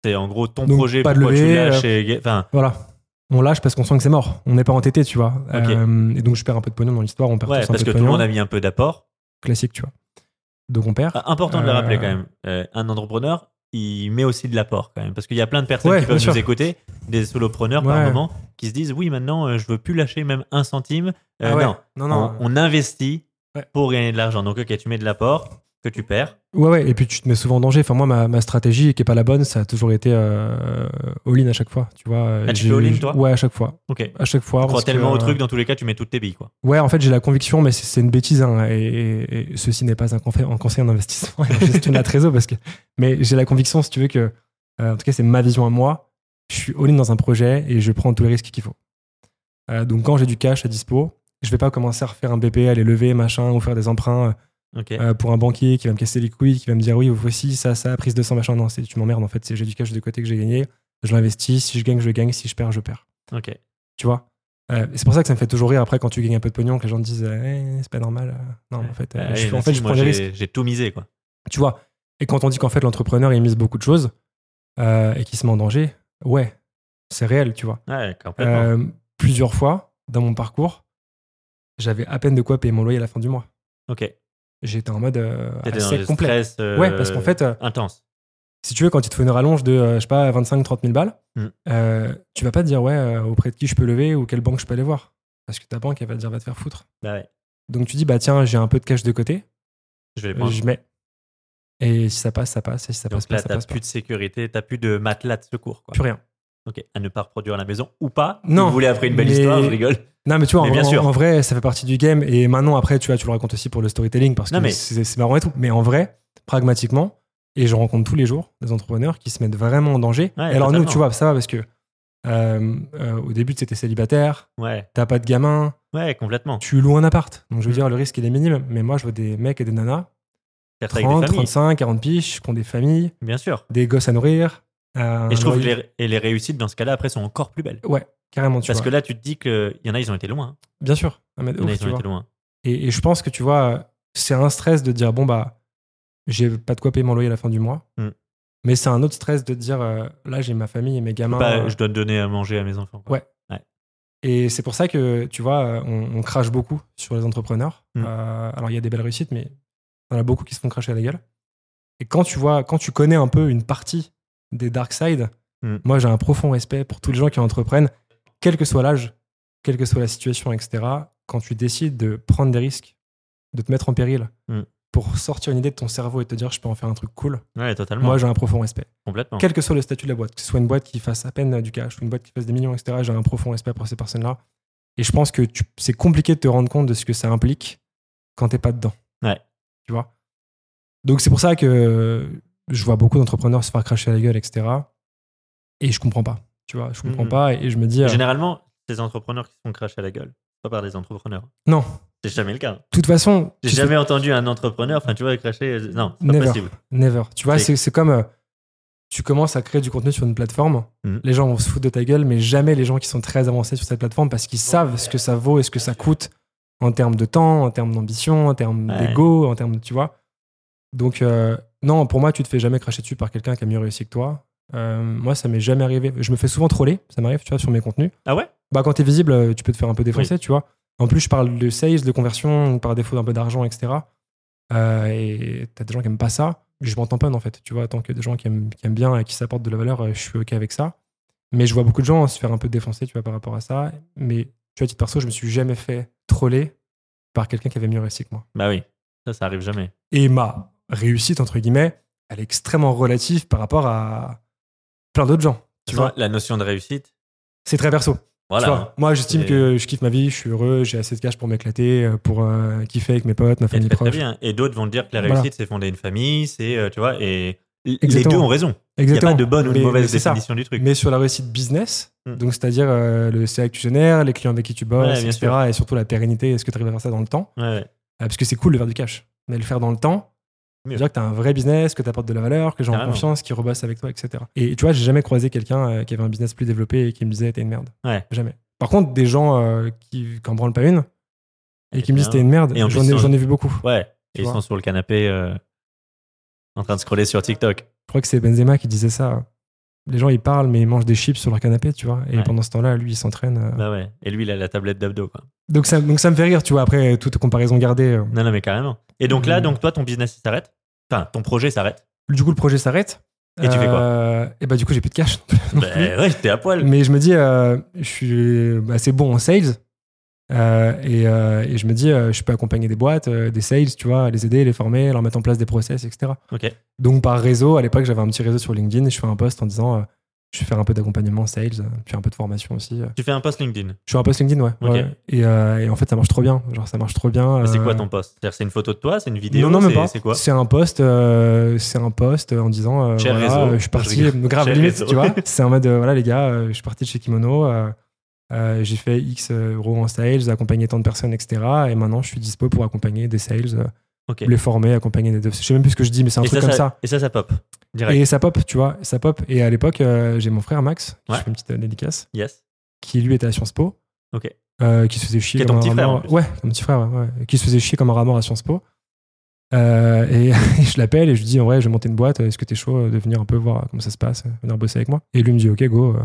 Speaker 2: c'est en gros ton
Speaker 1: Donc,
Speaker 2: projet,
Speaker 1: pas de
Speaker 2: pourquoi tu
Speaker 1: levée,
Speaker 2: lâches et- Enfin,
Speaker 1: voilà. On lâche parce qu'on sent que c'est mort. On n'est pas entêté, tu vois. Euh, et donc je perds un peu de pognon dans l'histoire, on perd
Speaker 2: ouais,
Speaker 1: tous un
Speaker 2: parce
Speaker 1: peu
Speaker 2: que
Speaker 1: de
Speaker 2: tout le monde a mis un peu d'apport.
Speaker 1: Classique, tu vois. Donc on perd.
Speaker 2: Ah, Important de le
Speaker 1: Euh,
Speaker 2: rappeler quand même. Euh, un entrepreneur, il met aussi de l'apport quand même. Parce qu'il y a plein de personnes
Speaker 1: Ouais,
Speaker 2: qui peuvent nous
Speaker 1: sûr.
Speaker 2: écouter, des solopreneurs par moment, qui se disent Oui, maintenant, euh, je veux plus lâcher même un centime. Euh,
Speaker 1: Ah ouais.
Speaker 2: Non,
Speaker 1: non, non.
Speaker 2: on, on investit pour gagner de l'argent. Donc, ok, tu mets de l'apport que tu perds.
Speaker 1: Ouais, ouais, et puis tu te mets souvent en danger. Enfin, moi, ma, ma stratégie, qui est pas la bonne, ça a toujours été euh, all-in à chaque fois. Tu vois.
Speaker 2: Ah, tu fais all-in, toi?
Speaker 1: Ouais, à chaque fois.
Speaker 2: Ok.
Speaker 1: À chaque fois.
Speaker 2: Tu crois
Speaker 1: que,
Speaker 2: tellement au
Speaker 1: euh,
Speaker 2: truc, dans tous les cas, tu mets toutes tes billes, quoi.
Speaker 1: Ouais, en fait, j'ai la conviction, mais c'est une bêtise. hein, et, et- et ceci n'est pas un, confé- un conseil en investissement *laughs* et en gestion de la trésor. Parce que, mais j'ai la conviction, si tu veux, que, euh, en tout cas, c'est ma vision à moi. Je suis all-in dans un projet et je prends tous les risques qu'il faut. Euh, donc, quand j'ai du cash à dispo, je vais pas commencer à refaire un BP, aller lever, machin, ou faire des emprunts Euh, pour un banquier qui va me casser les couilles, qui va me dire oui, voici, ça, ça, prise de 100, machin. Non, c'est- tu m'emmerdes en fait. C'est j'ai du cash de côté que j'ai gagné, je l'investis. Si je gagne, je gagne. Si je perds, je perds.
Speaker 2: Ok.
Speaker 1: Tu vois? Euh, C'est pour ça que ça me fait toujours rire après quand tu gagnes un peu de pognon, que les gens te disent eh, c'est pas normal. euh. Non, en fait, euh, je, en fait,
Speaker 2: si,
Speaker 1: je prends
Speaker 2: j'ai-
Speaker 1: risques.
Speaker 2: J'ai tout misé, quoi.
Speaker 1: Tu vois? Et quand on dit qu'en fait l'entrepreneur il mise beaucoup de choses euh, et qu'il se met en danger, ouais, c'est réel, tu vois.
Speaker 2: Ouais.
Speaker 1: Euh, plusieurs fois dans mon parcours, j'avais à peine de quoi payer mon loyer à la fin du mois.
Speaker 2: ok.
Speaker 1: J'étais en mode euh,
Speaker 2: le
Speaker 1: complet.
Speaker 2: stress. euh,
Speaker 1: Ouais, parce qu'en fait, euh,
Speaker 2: Intense.
Speaker 1: si tu veux, quand il te faut une rallonge de, euh, je sais pas, 25-30 000 balles,
Speaker 2: Mm.
Speaker 1: tu vas pas te dire, ouais, auprès de qui je peux lever ou quelle banque je peux aller voir. Parce que ta banque, elle va te dire, va te faire foutre.
Speaker 2: Bah ouais.
Speaker 1: Donc tu dis, bah tiens, j'ai un peu de cash de côté,
Speaker 2: Je vais les prendre.
Speaker 1: je mets. Et si ça passe, ça passe. Et si ça passe
Speaker 2: Donc
Speaker 1: pas,
Speaker 2: là,
Speaker 1: ça
Speaker 2: t'as
Speaker 1: passe
Speaker 2: plus
Speaker 1: pas.
Speaker 2: de sécurité, t'as plus de matelas de secours, quoi.
Speaker 1: Plus rien.
Speaker 2: Ok. À ne pas reproduire à la maison ou pas.
Speaker 1: Non,
Speaker 2: Vous voulez après une belle
Speaker 1: mais-
Speaker 2: histoire, je rigole.
Speaker 1: Non, mais tu vois, en,
Speaker 2: bien
Speaker 1: vrai-
Speaker 2: sûr.
Speaker 1: en vrai, ça fait partie du game. Et maintenant, après, tu vois, tu le racontes aussi pour le storytelling parce que
Speaker 2: mais-
Speaker 1: c'est marrant et tout. Mais en vrai, pragmatiquement, et je rencontre tous les jours des entrepreneurs qui se mettent vraiment en danger.
Speaker 2: Ouais,
Speaker 1: et alors, nous, tu vois, ça va parce que euh, euh, au début, c'était célibataire,
Speaker 2: Ouais.
Speaker 1: t'as pas de gamin,
Speaker 2: Ouais, complètement.
Speaker 1: tu loues un appart. Donc, je veux
Speaker 2: Mm.
Speaker 1: dire, le risque, il est minime. Mais moi, je vois des mecs et des nanas,
Speaker 2: Faire ça avec
Speaker 1: 30,
Speaker 2: des familles.
Speaker 1: 35, 40 piges, qui ont des familles,
Speaker 2: Bien sûr.
Speaker 1: des gosses à nourrir. Euh,
Speaker 2: Et je trouve que les, et les réussites dans ce cas-là, après, sont encore plus belles.
Speaker 1: Ouais, carrément, tu
Speaker 2: Parce
Speaker 1: vois.
Speaker 2: que là, tu te dis qu'il y en a, ils ont été loin. hein.
Speaker 1: Bien sûr. Ah,
Speaker 2: Il y en a, ils ont été loin.
Speaker 1: Et, et je pense que tu vois, c'est un stress de dire bon bah j'ai pas de quoi payer mon loyer à la fin du mois.
Speaker 2: Mm.
Speaker 1: Mais c'est un autre stress de dire euh, là j'ai ma famille et mes gamins.
Speaker 2: Pas,
Speaker 1: euh,
Speaker 2: je dois donner à manger à mes enfants. quoi.
Speaker 1: Ouais. Et c'est pour ça que tu vois, euh, on, on crache beaucoup sur les entrepreneurs.
Speaker 2: Mm.
Speaker 1: Alors il y a des belles réussites, mais il y en a beaucoup qui se font cracher à la gueule. Et quand tu vois, quand tu connais un peu une partie des dark side,
Speaker 2: Mm.
Speaker 1: moi j'ai un profond respect pour tous les gens qui entreprennent, quel que soit l'âge, quelle que soit la situation, etc. Quand tu décides de prendre des risques, de te mettre en péril
Speaker 2: Mm.
Speaker 1: pour sortir une idée de ton cerveau et te dire je peux en faire un truc cool,
Speaker 2: Ouais, totalement.
Speaker 1: moi j'ai un profond respect.
Speaker 2: complètement.
Speaker 1: Quel que soit le statut de la boîte, que ce soit une boîte qui fasse à peine du cash ou une boîte qui fasse des millions, etc., j'ai un profond respect pour ces personnes-là. Et je pense que c'est compliqué de te rendre compte de ce que ça implique quand t'es pas dedans.
Speaker 2: Ouais.
Speaker 1: Tu vois? Donc c'est pour ça que je vois beaucoup d'entrepreneurs se faire cracher à la gueule, etc. Et je comprends pas. Tu vois, je comprends pas et je me dis. euh,
Speaker 2: Généralement, ces entrepreneurs qui se font cracher à la gueule, pas par des entrepreneurs.
Speaker 1: non,
Speaker 2: C'est jamais le cas.
Speaker 1: de toute façon,
Speaker 2: J'ai jamais entendu un entrepreneur, enfin, tu vois, cracher. euh, Non, c'est pas
Speaker 1: Never.
Speaker 2: possible.
Speaker 1: Never. Tu vois,
Speaker 2: C'est-
Speaker 1: comme euh, tu commences à créer du contenu sur une plateforme,
Speaker 2: Mhm.
Speaker 1: les gens vont se foutre de ta gueule, mais jamais les gens qui sont très avancés sur cette plateforme parce qu'ils savent ce que ça vaut et ce que ça coûte en termes de temps, en termes d'ambition, en termes
Speaker 2: Ouais.
Speaker 1: d'ego, en termes de. Tu vois Donc, euh, non, pour moi, tu te fais jamais cracher dessus par quelqu'un qui a mieux réussi que toi. Euh, moi, ça m'est jamais arrivé. Je me fais souvent troller, ça m'arrive, tu vois, sur mes contenus.
Speaker 2: Ah ouais?
Speaker 1: Bah, quand t'es visible, euh, tu peux te faire un peu défoncer, tu vois. En plus, je parle de sales, de conversion, par défaut d'un peu d'argent, etc. Euh, et t'as des gens qui aiment pas ça. Je m'en tamponne, en fait. Tu vois, tant que des gens qui aiment, qui aiment bien et qui s'apportent de la valeur, je suis OK avec ça. Mais je vois beaucoup de gens se faire un peu défoncer, tu vois, par rapport à ça. Mais, tu vois, à titre perso, je me suis jamais fait troller par quelqu'un qui avait mieux réussi que moi.
Speaker 2: Bah oui, ça, ça arrive jamais.
Speaker 1: Et ma réussite, entre guillemets, elle est extrêmement relative par rapport à plein d'autres gens. Tu vois
Speaker 2: la notion de réussite,
Speaker 1: C'est très perso.
Speaker 2: Voilà.
Speaker 1: Tu vois, moi, j'estime que je kiffe ma vie, je suis heureux, j'ai assez de cash pour m'éclater, euh, pour euh, kiffer avec mes potes, ma famille
Speaker 2: très, très
Speaker 1: proche.
Speaker 2: bien. Et d'autres vont dire que la
Speaker 1: Voilà.
Speaker 2: réussite, c'est fonder une famille, c'est, euh, tu vois, et les
Speaker 1: Exactement.
Speaker 2: deux ont raison. Il n'y a
Speaker 1: Exactement.
Speaker 2: pas de bonne ou de
Speaker 1: Mais-
Speaker 2: mauvaise
Speaker 1: mais c'est ça.
Speaker 2: définition du truc.
Speaker 1: Mais sur la réussite business,
Speaker 2: Hmm.
Speaker 1: donc c'est-à-dire euh, le CA que tu génères, les clients avec qui tu bosses,
Speaker 2: Ouais,
Speaker 1: etc.
Speaker 2: sûr.
Speaker 1: Et surtout la pérennité, est-ce que tu arrives à faire ça dans le temps?
Speaker 2: Ouais, ouais.
Speaker 1: Euh, Parce que c'est cool de faire du cash, mais le faire dans le temps,
Speaker 2: Mieux.
Speaker 1: c'est-à-dire que tu as un vrai business, que tu apportes de la valeur, que ont
Speaker 2: Carrément.
Speaker 1: confiance, qui rebossent avec toi, etc. Et tu vois, j'ai jamais croisé quelqu'un euh, qui avait un business plus développé et qui me disait t'es une merde.
Speaker 2: Ouais.
Speaker 1: Jamais. Par contre, des gens euh, qui n'en branlent pas une et
Speaker 2: Et
Speaker 1: qui me disent t'es une merde,
Speaker 2: Et en
Speaker 1: j'en ai,
Speaker 2: sont-
Speaker 1: j'en ai vu beaucoup.
Speaker 2: Ouais. Et ils
Speaker 1: vois.
Speaker 2: sont sur le canapé euh, en train de scroller sur TikTok.
Speaker 1: Je crois que c'est Benzema qui disait ça. Les gens, ils parlent, mais ils mangent des chips sur leur canapé, tu vois. Et
Speaker 2: Ouais.
Speaker 1: pendant ce temps-là, lui, il s'entraîne. euh.
Speaker 2: Bah ouais. Et lui, il a la tablette d'abdos, quoi.
Speaker 1: Donc, ça, donc ça me fait rire, tu vois. Après, toute comparaison gardée.
Speaker 2: Non, non, mais carrément. Et donc là,
Speaker 1: Mm.
Speaker 2: donc toi, ton business, s'arrête. Enfin, ton projet s'arrête.
Speaker 1: Du coup, le projet s'arrête.
Speaker 2: Et tu fais quoi
Speaker 1: Euh, Et bah, du coup, j'ai plus de cash. *laughs* non
Speaker 2: Bah
Speaker 1: plus.
Speaker 2: ouais, t'es à poil.
Speaker 1: Mais je me dis, euh, je suis assez bon en sales. Euh, et, et je me dis, je peux accompagner des boîtes, des sales, tu vois, les aider, les former, leur mettre en place des process, etc.
Speaker 2: Ok.
Speaker 1: Donc, par réseau, à l'époque, j'avais un petit réseau sur LinkedIn et je fais un post en disant, je vais faire un peu d'accompagnement sales, euh, puis un peu de formation aussi. euh.
Speaker 2: Tu fais un post LinkedIn?
Speaker 1: Je suis un post LinkedIn, ouais.
Speaker 2: Ok.
Speaker 1: ouais. Et, euh, et en fait, ça marche trop bien. Genre, ça marche trop bien.
Speaker 2: C'est quoi ton post? C'est une photo de toi? C'est une vidéo?
Speaker 1: Non, non, même pas.
Speaker 2: C'est quoi?
Speaker 1: C'est un post, euh, c'est un post en disant, voilà,
Speaker 2: réseau.
Speaker 1: je suis parti,
Speaker 2: Je
Speaker 1: grave
Speaker 2: Cher
Speaker 1: limite,
Speaker 2: réseau.
Speaker 1: tu vois. *laughs* C'est en mode, voilà les gars, je suis parti de chez Kimono, j'ai fait X euros en sales, accompagné tant de personnes, etc. Et maintenant, je suis dispo pour accompagner des sales, les former, accompagner des devs. Je sais même plus ce que je dis, mais c'est un
Speaker 2: Et
Speaker 1: truc
Speaker 2: ça,
Speaker 1: comme
Speaker 2: ça. Et ça, ça pop. Direct.
Speaker 1: Et ça pop, tu vois, ça pop. Et à l'époque, euh, j'ai mon frère Max, qui
Speaker 2: Ouais.
Speaker 1: je fais une petite euh, dédicace,
Speaker 2: Yes.
Speaker 1: qui lui était à Sciences Po.
Speaker 2: Ok.
Speaker 1: euh, qui se faisait chier
Speaker 2: Qui est
Speaker 1: comme
Speaker 2: ton
Speaker 1: un
Speaker 2: petit frère.
Speaker 1: Ouais, mon petit frère, ouais, ouais. Qui se faisait chier comme un rat mort à Sciences Po. Euh, et *laughs* je l'appelle et je lui dis en vrai, je vais monter une boîte. Est-ce que t'es chaud de venir un peu voir comment ça se passe, venir bosser avec moi? Et lui me dit ok, go.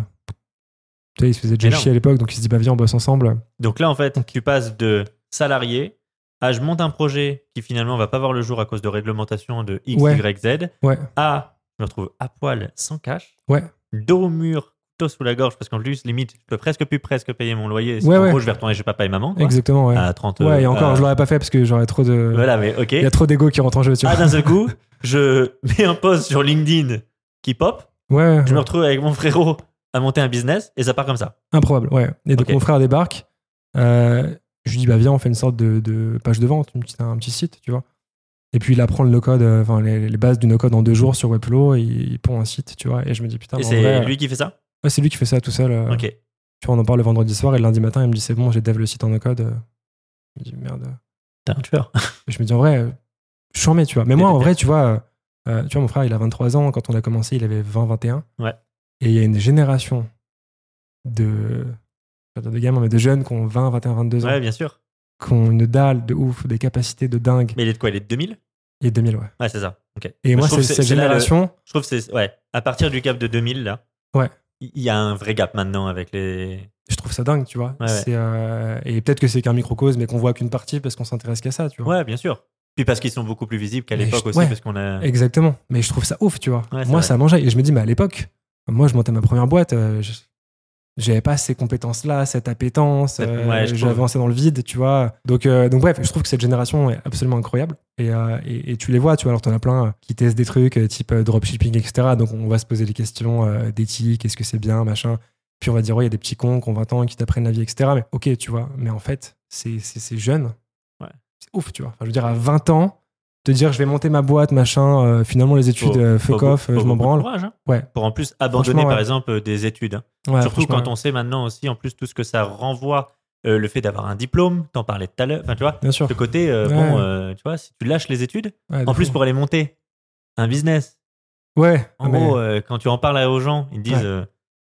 Speaker 1: Tu sais, il se faisait déjà chier à l'époque, donc il se dit bah viens, on bosse ensemble.
Speaker 2: Donc là, en fait, tu passes de salarié à je monte un projet qui finalement va pas voir le jour à cause de réglementation de X,
Speaker 1: Ouais.
Speaker 2: Y, Z,
Speaker 1: Ouais,
Speaker 2: à je me retrouve à poil, sans cash,
Speaker 1: ouais,
Speaker 2: dos au mur, couteau sous la gorge, parce qu'en plus, limite, je peux presque plus presque payer mon loyer.
Speaker 1: Ouais,
Speaker 2: en
Speaker 1: ouais.
Speaker 2: gros, je vais retourner chez papa et maman. quoi,
Speaker 1: exactement. Ouais,
Speaker 2: À 30
Speaker 1: ouais et
Speaker 2: euh,
Speaker 1: encore,
Speaker 2: euh,
Speaker 1: je l'aurais pas fait parce que j'aurais trop de.
Speaker 2: Voilà, mais ok.
Speaker 1: Il y a trop d'ego qui rentre en jeu, tu.
Speaker 2: Ah, d'un seul coup, *laughs* je mets un post sur LinkedIn qui pop,
Speaker 1: ouais,
Speaker 2: je me retrouve avec mon frérot à monter un business et ça part comme ça.
Speaker 1: improbable. Ouais. Et donc mon frère débarque. euh, je lui dis bah viens, on fait une sorte de, de page de vente, une petite- un petit site, tu vois. Et puis il apprend le no-code, euh, enfin les, les bases du no-code en deux jours sur Webflow, et il pond un site, tu vois. Et je me dis putain,
Speaker 2: et c'est lui qui fait ça?
Speaker 1: Ouais, c'est lui qui fait ça tout seul. euh,
Speaker 2: Ok.
Speaker 1: Tu vois, on en parle le vendredi soir et le lundi matin, il me dit c'est bon, j'ai dev le site en no-code. euh. Je me dis merde.
Speaker 2: T'es un tueur. *laughs*
Speaker 1: Je me dis en vrai, je suis en mets, tu vois. Mais moi, en vrai, tu vois, euh, tu vois, mon frère, il a 23 ans. Quand on a commencé, il avait 20-21.
Speaker 2: Ouais.
Speaker 1: Et il y a une génération de, de gamins, mais de jeunes qui ont 20, 21, 22 ans,
Speaker 2: Ouais, bien sûr.
Speaker 1: qui ont une dalle de ouf, des capacités de dingue.
Speaker 2: Mais il est de quoi Il est de 2000
Speaker 1: Et 2000, ouais.
Speaker 2: Ouais, c'est ça. Ok.
Speaker 1: Et
Speaker 2: Mais
Speaker 1: moi, c'est cette
Speaker 2: là
Speaker 1: génération.
Speaker 2: Je trouve que c'est. Ouais. À partir du cap de 2000, là.
Speaker 1: Ouais.
Speaker 2: Il y a un vrai gap maintenant avec les.
Speaker 1: Je trouve ça dingue, tu vois.
Speaker 2: Ouais,
Speaker 1: euh, et peut-être que c'est qu'un microcosme, mais qu'on voit qu'une partie parce qu'on s'intéresse qu'à ça, tu vois.
Speaker 2: Ouais, bien sûr. Puis parce qu'ils sont beaucoup plus visibles qu'à l'époque
Speaker 1: je-
Speaker 2: aussi,
Speaker 1: ouais.
Speaker 2: parce qu'on a.
Speaker 1: Exactement. Mais je trouve ça ouf, tu vois. Moi,
Speaker 2: vrai.
Speaker 1: ça mangeait. Et je me dis, mais à l'époque, moi, je montais ma première boîte. euh, je- J'avais pas ces compétences-là, cette appétence. Euh,
Speaker 2: ouais, je
Speaker 1: j'ai avancé dans le vide, tu vois. Donc, euh, donc, bref, je trouve que cette génération est absolument incroyable. Et, euh, et, et tu les vois, tu vois. Alors, t'en as plein qui testent des trucs euh, type dropshipping, etc. Donc, on va se poser des questions d'éthique, est-ce que c'est bien, machin. Puis, on va dire, ouais, il y a des petits cons qui ont 20 ans qui t'apprennent la vie, etc. Mais ok, tu vois. Mais en fait, c'est jeune.
Speaker 2: Ouais.
Speaker 1: C'est ouf, tu vois. Enfin, je veux dire, à 20 ans, te dire, je vais monter ma boîte, machin. euh, finalement, les études,
Speaker 2: Faut-
Speaker 1: euh, fuck off,
Speaker 2: faut
Speaker 1: euh, je m'en branle.
Speaker 2: courage, hein,
Speaker 1: Ouais.
Speaker 2: Pour en plus abandonner, par exemple, euh, des études. hein.
Speaker 1: Ouais,
Speaker 2: Surtout quand on sait maintenant aussi, en plus, tout ce que ça renvoie, le fait d'avoir un diplôme, t'en parlais tout à l'heure. Enfin, tu vois,
Speaker 1: Bien sûr.
Speaker 2: ce côté, bon, tu vois, si tu lâches les études, en plus pour aller monter un business,
Speaker 1: Ouais.
Speaker 2: en
Speaker 1: ah, mais-
Speaker 2: gros, quand tu en parles aux gens, ils disent,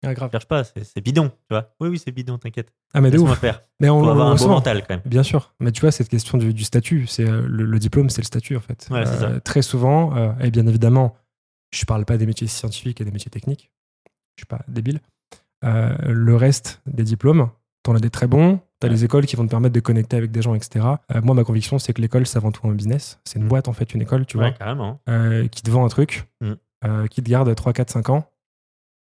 Speaker 1: ah, grave.
Speaker 2: cherche pas, c'est bidon, tu vois. Oui, oui, c'est bidon, t'inquiète.
Speaker 1: Ah, mais de ouf.
Speaker 2: faire.
Speaker 1: Mais on,
Speaker 2: Faut avoir
Speaker 1: on-
Speaker 2: un beau mental quand même.
Speaker 1: Bien sûr. Mais tu vois, cette question du, du statut, c'est euh, le, le diplôme, c'est le statut en fait.
Speaker 2: Ouais, ça.
Speaker 1: Très souvent, euh, et bien évidemment, je parle pas des métiers scientifiques et des métiers techniques. Je suis pas débile. Euh, le reste des diplômes, t'en as des très bons. T'as
Speaker 2: Ouais.
Speaker 1: les écoles qui vont te permettre de connecter avec des gens, etc. Euh, moi, ma conviction, c'est que l'école, c'est avant tout un business. C'est une boîte, en fait, une école, tu
Speaker 2: ouais,
Speaker 1: vois,
Speaker 2: carrément.
Speaker 1: euh, qui te vend un truc,
Speaker 2: Mm.
Speaker 1: euh, qui te garde 3, 4, 5 ans.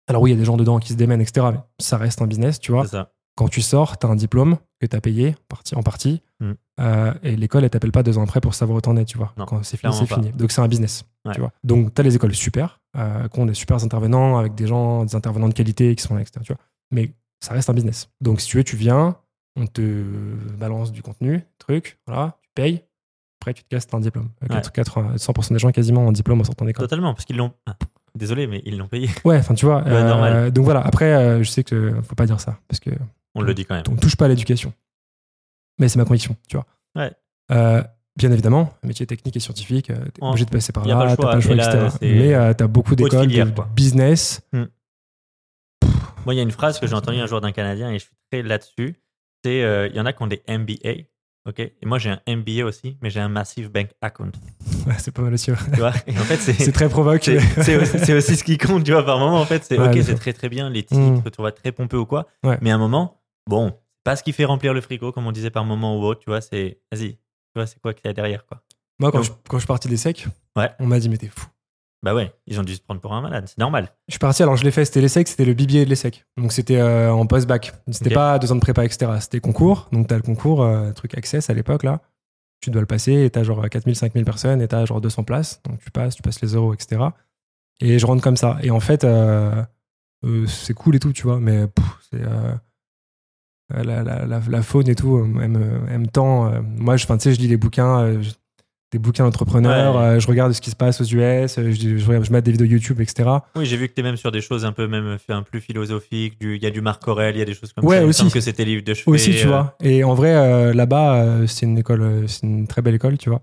Speaker 1: Alors oui, il y a des gens dedans qui se démènent, etc. Mais ça reste un business, tu vois.
Speaker 2: Ça.
Speaker 1: Quand tu sors, tu as un diplôme que tu as payé en partie.
Speaker 2: Mm.
Speaker 1: Euh, et l'école, elle t'appelle pas deux ans après pour savoir où t'en es, tu vois.
Speaker 2: Non,
Speaker 1: Quand c'est fini, c'est fini. Donc c'est un business,
Speaker 2: Ouais.
Speaker 1: tu vois. Donc tu as les écoles super, euh, qui ont des super intervenants avec des gens, des intervenants de qualité qui sont là, etc. Tu vois. Mais ça reste un business. Donc, si tu veux, tu viens, on te balance du contenu, truc, voilà, tu payes. Après, tu te casses, un diplôme.
Speaker 2: Ouais.
Speaker 1: 4- 80 100% des gens quasiment ont un diplôme en sortant d'école.
Speaker 2: Totalement, parce qu'ils l'ont. Ah, désolé, mais ils l'ont payé.
Speaker 1: Ouais, enfin, tu vois. euh, donc voilà, après, euh, je sais que faut pas dire ça, parce que
Speaker 2: On le dit quand même.
Speaker 1: on touche pas à l'éducation. Mais c'est ma conviction, tu vois.
Speaker 2: Ouais.
Speaker 1: Euh, bien évidemment, métier technique et scientifique, euh, t'es
Speaker 2: Oh,
Speaker 1: obligé de passer par
Speaker 2: pas
Speaker 1: là,
Speaker 2: le
Speaker 1: t'as pas le choix,
Speaker 2: Et là,
Speaker 1: etc.
Speaker 2: c'est
Speaker 1: Mais euh, t'as beaucoup d'écoles de
Speaker 2: quoi.
Speaker 1: business.
Speaker 2: Moi, il y a une phrase que j'ai entendue un jour d'un Canadien et je suis très là-dessus. C'est euh, il y en a qui ont des MBA, ok Et moi, j'ai un MBA aussi, mais j'ai un Massive Bank Account. *laughs*
Speaker 1: Ouais, c'est pas mal aussi.
Speaker 2: Tu vois? Et en fait, c'est. *laughs*
Speaker 1: c'est très provoque.
Speaker 2: C'est aussi, ce qui compte, tu vois, par moment, en fait. C'est
Speaker 1: Ouais,
Speaker 2: ok, c'est très très bien, les titres,
Speaker 1: Mm.
Speaker 2: tu vois, très pompeux ou quoi.
Speaker 1: Ouais.
Speaker 2: Mais à un moment, bon, pas ce qui fait remplir le frigo, comme on disait par moment ou autre, tu vois, c'est. Vas-y, tu vois, c'est quoi qu'il y a derrière, quoi.
Speaker 1: Moi, quand,
Speaker 2: Donc-
Speaker 1: je, quand je suis parti des secs,
Speaker 2: Ouais.
Speaker 1: on m'a dit, mais t'es fou.
Speaker 2: Bah ouais, ils ont dû se prendre pour un malade, c'est normal.
Speaker 1: Je suis parti, alors je l'ai fait, c'était l'ESSEC, c'était le BBA de l'ESSEC. Donc c'était euh, en post-bac. C'était pas deux ans de prépa, etc. C'était concours. Donc t'as le concours, euh, truc Access à l'époque, là. Tu dois le passer et t'as genre 4000, 5000 personnes et t'as genre 200 places. Donc tu passes, tu passes les euros, etc. Et je rentre comme ça. Et en fait, euh, c'est cool et tout, tu vois, mais c'est. la, la, la, la faune et tout, elle me, elle me tend. moi, je, 'fin, tu sais, je lis les bouquins, je- des bouquins d'entrepreneurs,
Speaker 2: Ouais.
Speaker 1: euh, je regarde ce qui se passe aux US, euh, je, je, mets des vidéos YouTube, etc.
Speaker 2: Oui, j'ai vu que t'es même sur des choses un peu même fait un plus philosophiques. du- Il y a du Marc Aurel, il y a des choses comme
Speaker 1: Ouais,
Speaker 2: ça. Il me
Speaker 1: aussi.
Speaker 2: que c'était livre de chevet.
Speaker 1: aussi, tu
Speaker 2: euh,
Speaker 1: vois. Et en vrai, euh, là-bas, euh, c'est une école, euh, c'est une très belle école, tu vois.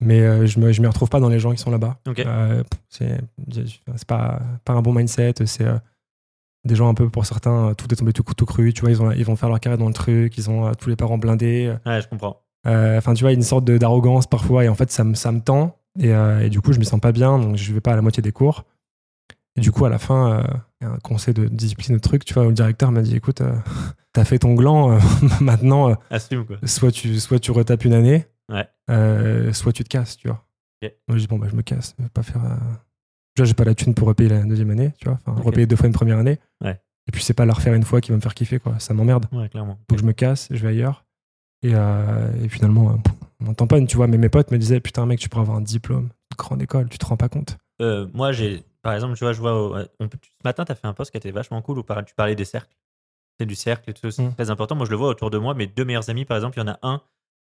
Speaker 1: Mais euh, je me, je m'y retrouve pas dans les gens qui sont là-bas.
Speaker 2: Ok.
Speaker 1: Euh, pff, c'est, c'est pas, pas un bon mindset. C'est euh, des gens un peu, pour certains, euh, tout est tombé tout couteau cru. Tu vois, ils, ont, ils vont faire leur carrière dans le truc. Ils ont euh, tous les parents blindés.
Speaker 2: Ouais, je comprends.
Speaker 1: Euh, Enfin, tu vois, une sorte d'arrogance parfois. Et en fait, ça me, ça me tend. Et, euh, et du coup, je me sens pas bien. Donc, je vais pas à la moitié des cours. Et du coup, à la fin, euh, il y a un conseil de discipline de truc. Tu vois, le directeur m'a dit écoute, *laughs* t'as fait ton gland. *laughs* maintenant,
Speaker 2: Assume, quoi.
Speaker 1: soit tu, soit tu retapes une année,
Speaker 2: Ouais.
Speaker 1: soit tu te casses, tu vois. Moi, je dis, bon, bah, je me casse. Je vais pas faire. Déjà, j'ai pas la thune pour repayer la deuxième année, tu vois. Enfin, repayer deux fois une première année.
Speaker 2: Ouais.
Speaker 1: Et puis, c'est pas la refaire une fois qui va me faire kiffer, quoi. Ça m'emmerde.
Speaker 2: Ouais, clairement.
Speaker 1: Donc, je me casse, je vais ailleurs. Et, euh, et finalement, euh, on tamponne, tu vois. Mais mes potes me disaient, putain, mec, tu pourrais avoir un diplôme de grande école, tu te rends pas compte.
Speaker 2: Euh, moi, j'ai, par exemple, tu vois, je vois, on peut- ce matin, tu as fait un post qui était vachement cool où tu parlais des cercles. C'est du cercle et tout, c'est
Speaker 1: Mm.
Speaker 2: très important. Moi, je le vois autour de moi. Mes deux meilleurs amis, par exemple, il y en a un,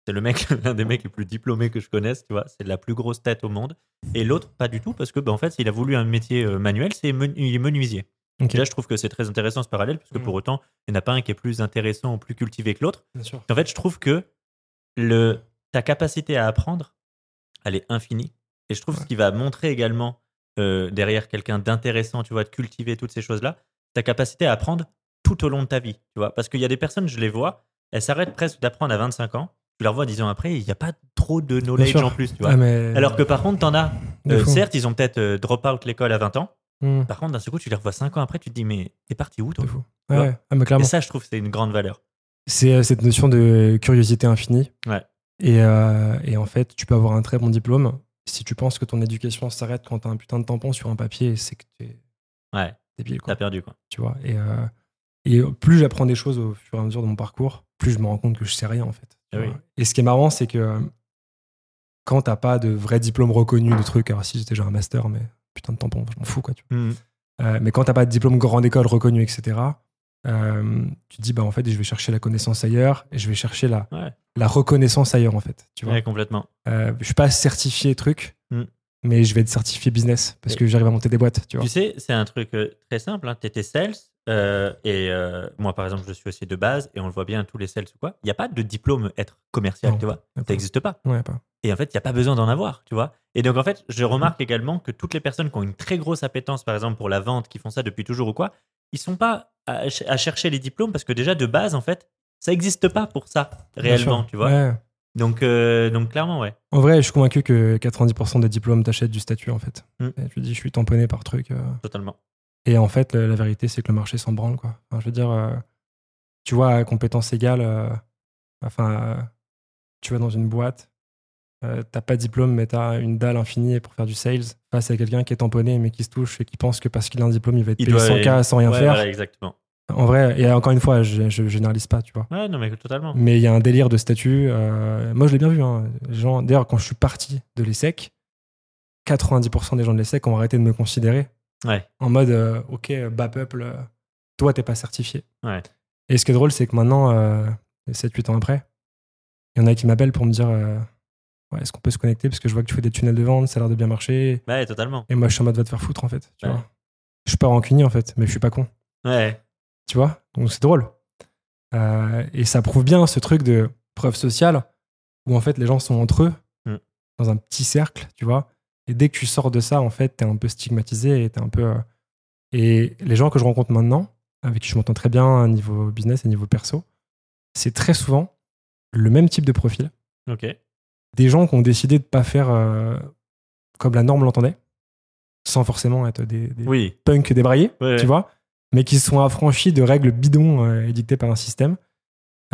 Speaker 2: c'est le mec, *laughs* l'un des mecs les plus diplômés que je connaisse, tu vois, c'est la plus grosse tête au monde. Et l'autre, pas du tout, parce que, bah, en fait, s'il a voulu un métier euh, manuel, c'est men- il est menuisier. Déjà, je trouve que c'est très intéressant ce parallèle, parce que
Speaker 1: Mm.
Speaker 2: pour autant, il n'y en a pas un qui est plus intéressant ou plus cultivé que l'autre. En fait, je trouve que le, ta capacité à apprendre, elle est infinie. Et je trouve
Speaker 1: Ouais.
Speaker 2: ce qui va montrer également euh, derrière quelqu'un d'intéressant, tu vois, de cultiver toutes ces choses-là, ta capacité à apprendre tout au long de ta vie, tu vois. Parce qu'il y a des personnes, je les vois, elles s'arrêtent presque d'apprendre à 25 ans. Tu leur vois 10 ans après, il n'y a pas trop de knowledge en plus, tu vois.
Speaker 1: Ah, mais...
Speaker 2: Alors que par contre, t'en as, euh, certes, ils ont peut-être euh, drop out l'école à 20 ans.
Speaker 1: Hmm,
Speaker 2: Par contre, d'un seul coup, tu les revois 5 ans après, tu te dis, mais t'es parti où, toi
Speaker 1: fou. Ouais, ah, mais clairement.
Speaker 2: Et ça, je trouve c'est une grande valeur.
Speaker 1: C'est euh, cette notion de curiosité infinie.
Speaker 2: Ouais.
Speaker 1: Et, euh, et en fait, tu peux avoir un très bon diplôme. Si tu penses que ton éducation s'arrête quand tu as un putain de tampon sur un papier, c'est que tu es
Speaker 2: Ouais,
Speaker 1: débile.
Speaker 2: T'as perdu, quoi.
Speaker 1: tu vois. Et, euh, et plus j'apprends des choses au fur et à mesure de mon parcours, plus je me rends compte que je sais rien en fait. tu
Speaker 2: Ah oui.
Speaker 1: Et ce qui est marrant, c'est que quand t'as pas de vrai diplôme reconnu de trucs, alors si j'étais déjà un master, mais putain de tampon, je m'en fous quoi. Tu vois.
Speaker 2: Mhm.
Speaker 1: Euh, mais quand t'as pas de diplôme grande école reconnu, etc., euh, tu te dis bah en fait je vais chercher la connaissance ailleurs et je vais chercher la,
Speaker 2: Ouais.
Speaker 1: la reconnaissance ailleurs en fait. Tu vois.
Speaker 2: Ouais, complètement.
Speaker 1: Euh, je suis pas certifié truc,
Speaker 2: Mm.
Speaker 1: mais je vais être certifié business parce
Speaker 2: Et-
Speaker 1: que j'arrive à monter des boîtes. Tu vois.
Speaker 2: Tu sais, c'est un truc très simple. Hein. Tu étais sales. Euh, et euh, moi, par exemple, je suis aussi de base. Et on le voit bien, tous les sales ou quoi. Il n'y a pas de diplôme être commercial,
Speaker 1: Non,
Speaker 2: tu vois. Ça n'existe pas.
Speaker 1: Ouais, pas.
Speaker 2: Et en fait, il n'y a pas besoin d'en avoir, tu vois. Et donc, en fait, je remarque également que toutes les personnes qui ont une très grosse appétence, par exemple, pour la vente, qui font ça depuis toujours ou quoi, ils sont pas à, ch- à chercher les diplômes parce que déjà, de base, en fait, ça n'existe pas pour ça, réellement, tu vois.
Speaker 1: Ouais.
Speaker 2: Donc, euh, donc, clairement, ouais.
Speaker 1: En vrai, je suis convaincu que 90% des diplômes t'achètent du statut en fait.
Speaker 2: Mm.
Speaker 1: Et tu dis, je suis tamponné par truc. euh.
Speaker 2: Totalement.
Speaker 1: Et en fait, la, la vérité, c'est que le marché s'en branle quoi. Enfin, je veux dire, euh, tu vois, à compétences égales, euh, enfin, euh, tu vas dans une boîte, euh, t'as pas de diplôme, mais t'as une dalle infinie pour faire du sales face à quelqu'un qui est tamponné mais qui se touche et qui pense que parce qu'il a un diplôme, il va être
Speaker 2: Il
Speaker 1: payé
Speaker 2: doit-
Speaker 1: 100K sans rien
Speaker 2: Ouais,
Speaker 1: faire.
Speaker 2: exactement.
Speaker 1: En vrai, et encore une fois, je, je généralise pas, tu vois.
Speaker 2: Ouais, non, mais totalement.
Speaker 1: Mais il y a un délire de statut. euh, moi, je l'ai bien vu. Hein. D'ailleurs, quand je suis parti de l'ESSEC, 90% des gens de l'ESSEC ont arrêté de me considérer
Speaker 2: Ouais.
Speaker 1: en mode euh, Ok, bas peuple, euh, toi, t'es pas certifié.
Speaker 2: Ouais.
Speaker 1: Et ce qui est drôle, c'est que maintenant, euh, 7-8 ans après, il y en a qui m'appellent pour me dire euh, ouais, est-ce qu'on peut se connecter? Parce que je vois que tu fais des tunnels de vente, ça a l'air de bien marcher.
Speaker 2: Ouais, totalement.
Speaker 1: Et moi, je suis en mode va te faire foutre, en fait. Tu
Speaker 2: Ouais.
Speaker 1: vois je suis pas rancunier, en fait, mais je suis pas con.
Speaker 2: Ouais.
Speaker 1: Tu vois? Donc c'est drôle. Et ça prouve bien ce truc de preuve sociale où, en fait, les gens sont entre eux,
Speaker 2: Mm.
Speaker 1: dans un petit cercle, tu vois. Et dès que tu sors de ça, en fait, t'es un peu stigmatisé et t'es un peu. euh, Et les gens que je rencontre maintenant, avec qui je m'entends très bien à niveau business et niveau perso, c'est très souvent le même type de profil.
Speaker 2: Ok.
Speaker 1: Des gens qui ont décidé de pas faire euh, comme la norme l'entendait, sans forcément être des, des
Speaker 2: Oui.
Speaker 1: punks débraillés,
Speaker 2: Ouais,
Speaker 1: tu
Speaker 2: ouais.
Speaker 1: vois, mais qui se sont affranchis de règles bidons euh, édictées par un système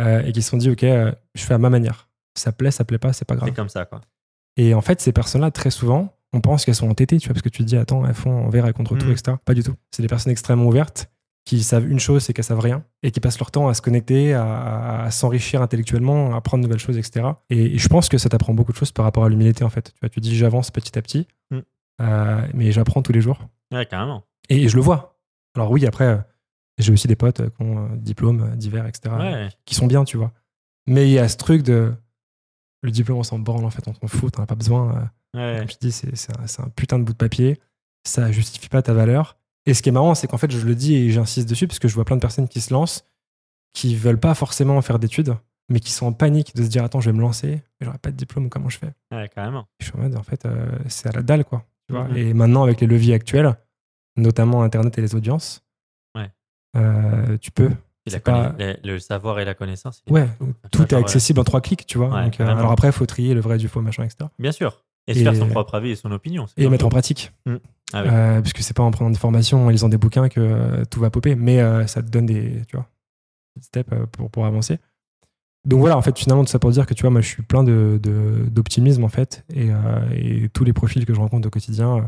Speaker 1: euh, et qui se sont dit, OK, je fais à ma manière. Ça plaît, ça plaît pas, c'est pas grave.
Speaker 2: C'est comme ça, quoi.
Speaker 1: Et en fait, ces personnes-là, très souvent, on pense qu'elles sont entêtées, tu vois, parce que tu te dis, attends, elles font envers et contre tout,
Speaker 2: Mm.
Speaker 1: etc. Pas du tout. C'est des personnes extrêmement ouvertes qui savent une chose, c'est qu'elles savent rien et qui passent leur temps à se connecter, à, s'enrichir intellectuellement, à apprendre de nouvelles choses, etc. Et, et je pense que ça t'apprend beaucoup de choses par rapport à l'humilité, en fait. Tu vois, tu dis, j'avance petit à petit,
Speaker 2: Mm.
Speaker 1: euh, mais j'apprends tous les jours.
Speaker 2: Ouais, carrément.
Speaker 1: Et je le vois. Alors oui, après, euh, j'ai aussi des potes euh, qui ont diplômes divers, etc.,
Speaker 2: Ouais.
Speaker 1: qui sont bien, tu vois. Mais il y a ce truc de... Le diplôme, on s'en branle, en fait, on s'en fout, t'en as pas besoin. euh,
Speaker 2: Ouais.
Speaker 1: comme je dis, c'est un, putain de bout de papier. Ça justifie pas ta valeur. Et ce qui est marrant, c'est qu'en fait, je le dis et j'insiste dessus parce que je vois plein de personnes qui se lancent, qui veulent pas forcément faire d'études, mais qui sont en panique de se dire Attends, je vais me lancer, mais j'aurai pas de diplôme, comment je fais?
Speaker 2: Ouais, carrément.
Speaker 1: Je suis en mode, en fait, euh, c'est à la dalle, quoi. Tu vois. Et maintenant, avec les leviers actuels, notamment Internet et les audiences,
Speaker 2: Ouais.
Speaker 1: euh, tu peux.
Speaker 2: Et la
Speaker 1: C'est pas-
Speaker 2: conna- le, le savoir et la connaissance.
Speaker 1: Ouais, tout est
Speaker 2: genre,
Speaker 1: accessible en trois clics, tu vois.
Speaker 2: Ouais,
Speaker 1: Donc, euh, alors après, il faut trier le vrai du faux, machin, etc.
Speaker 2: Bien sûr. Et, se faire son propre avis et son opinion.
Speaker 1: Et mettre en pratique.
Speaker 2: Ah oui.
Speaker 1: Euh, parce que c'est pas en prenant des formations, en lisant des bouquins que euh, tout va popper, mais euh, ça te donne des, tu vois, des steps euh, pour, pour avancer. Donc voilà, en fait, finalement, tout ça pour dire que tu vois, moi, je suis plein de- de- d'optimisme, en fait, et, euh, et tous les profils que je rencontre au quotidien, euh,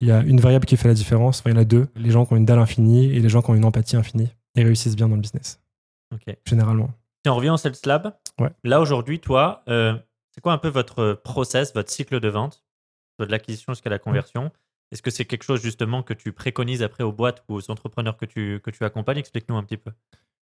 Speaker 1: il y a une variable qui fait la différence, enfin, il y en a deux, les gens qui ont une dalle infinie et les gens qui ont une empathie infinie et réussissent bien dans le business,
Speaker 2: Ok.
Speaker 1: généralement.
Speaker 2: Si on revient au Sales Lab,
Speaker 1: Ouais.
Speaker 2: là aujourd'hui, toi, euh, c'est quoi un peu votre process, votre cycle de vente, de l'acquisition jusqu'à la conversion Est-ce que c'est quelque chose justement que tu préconises après aux boîtes ou aux entrepreneurs que tu, que tu accompagnes? Explique-nous un petit peu.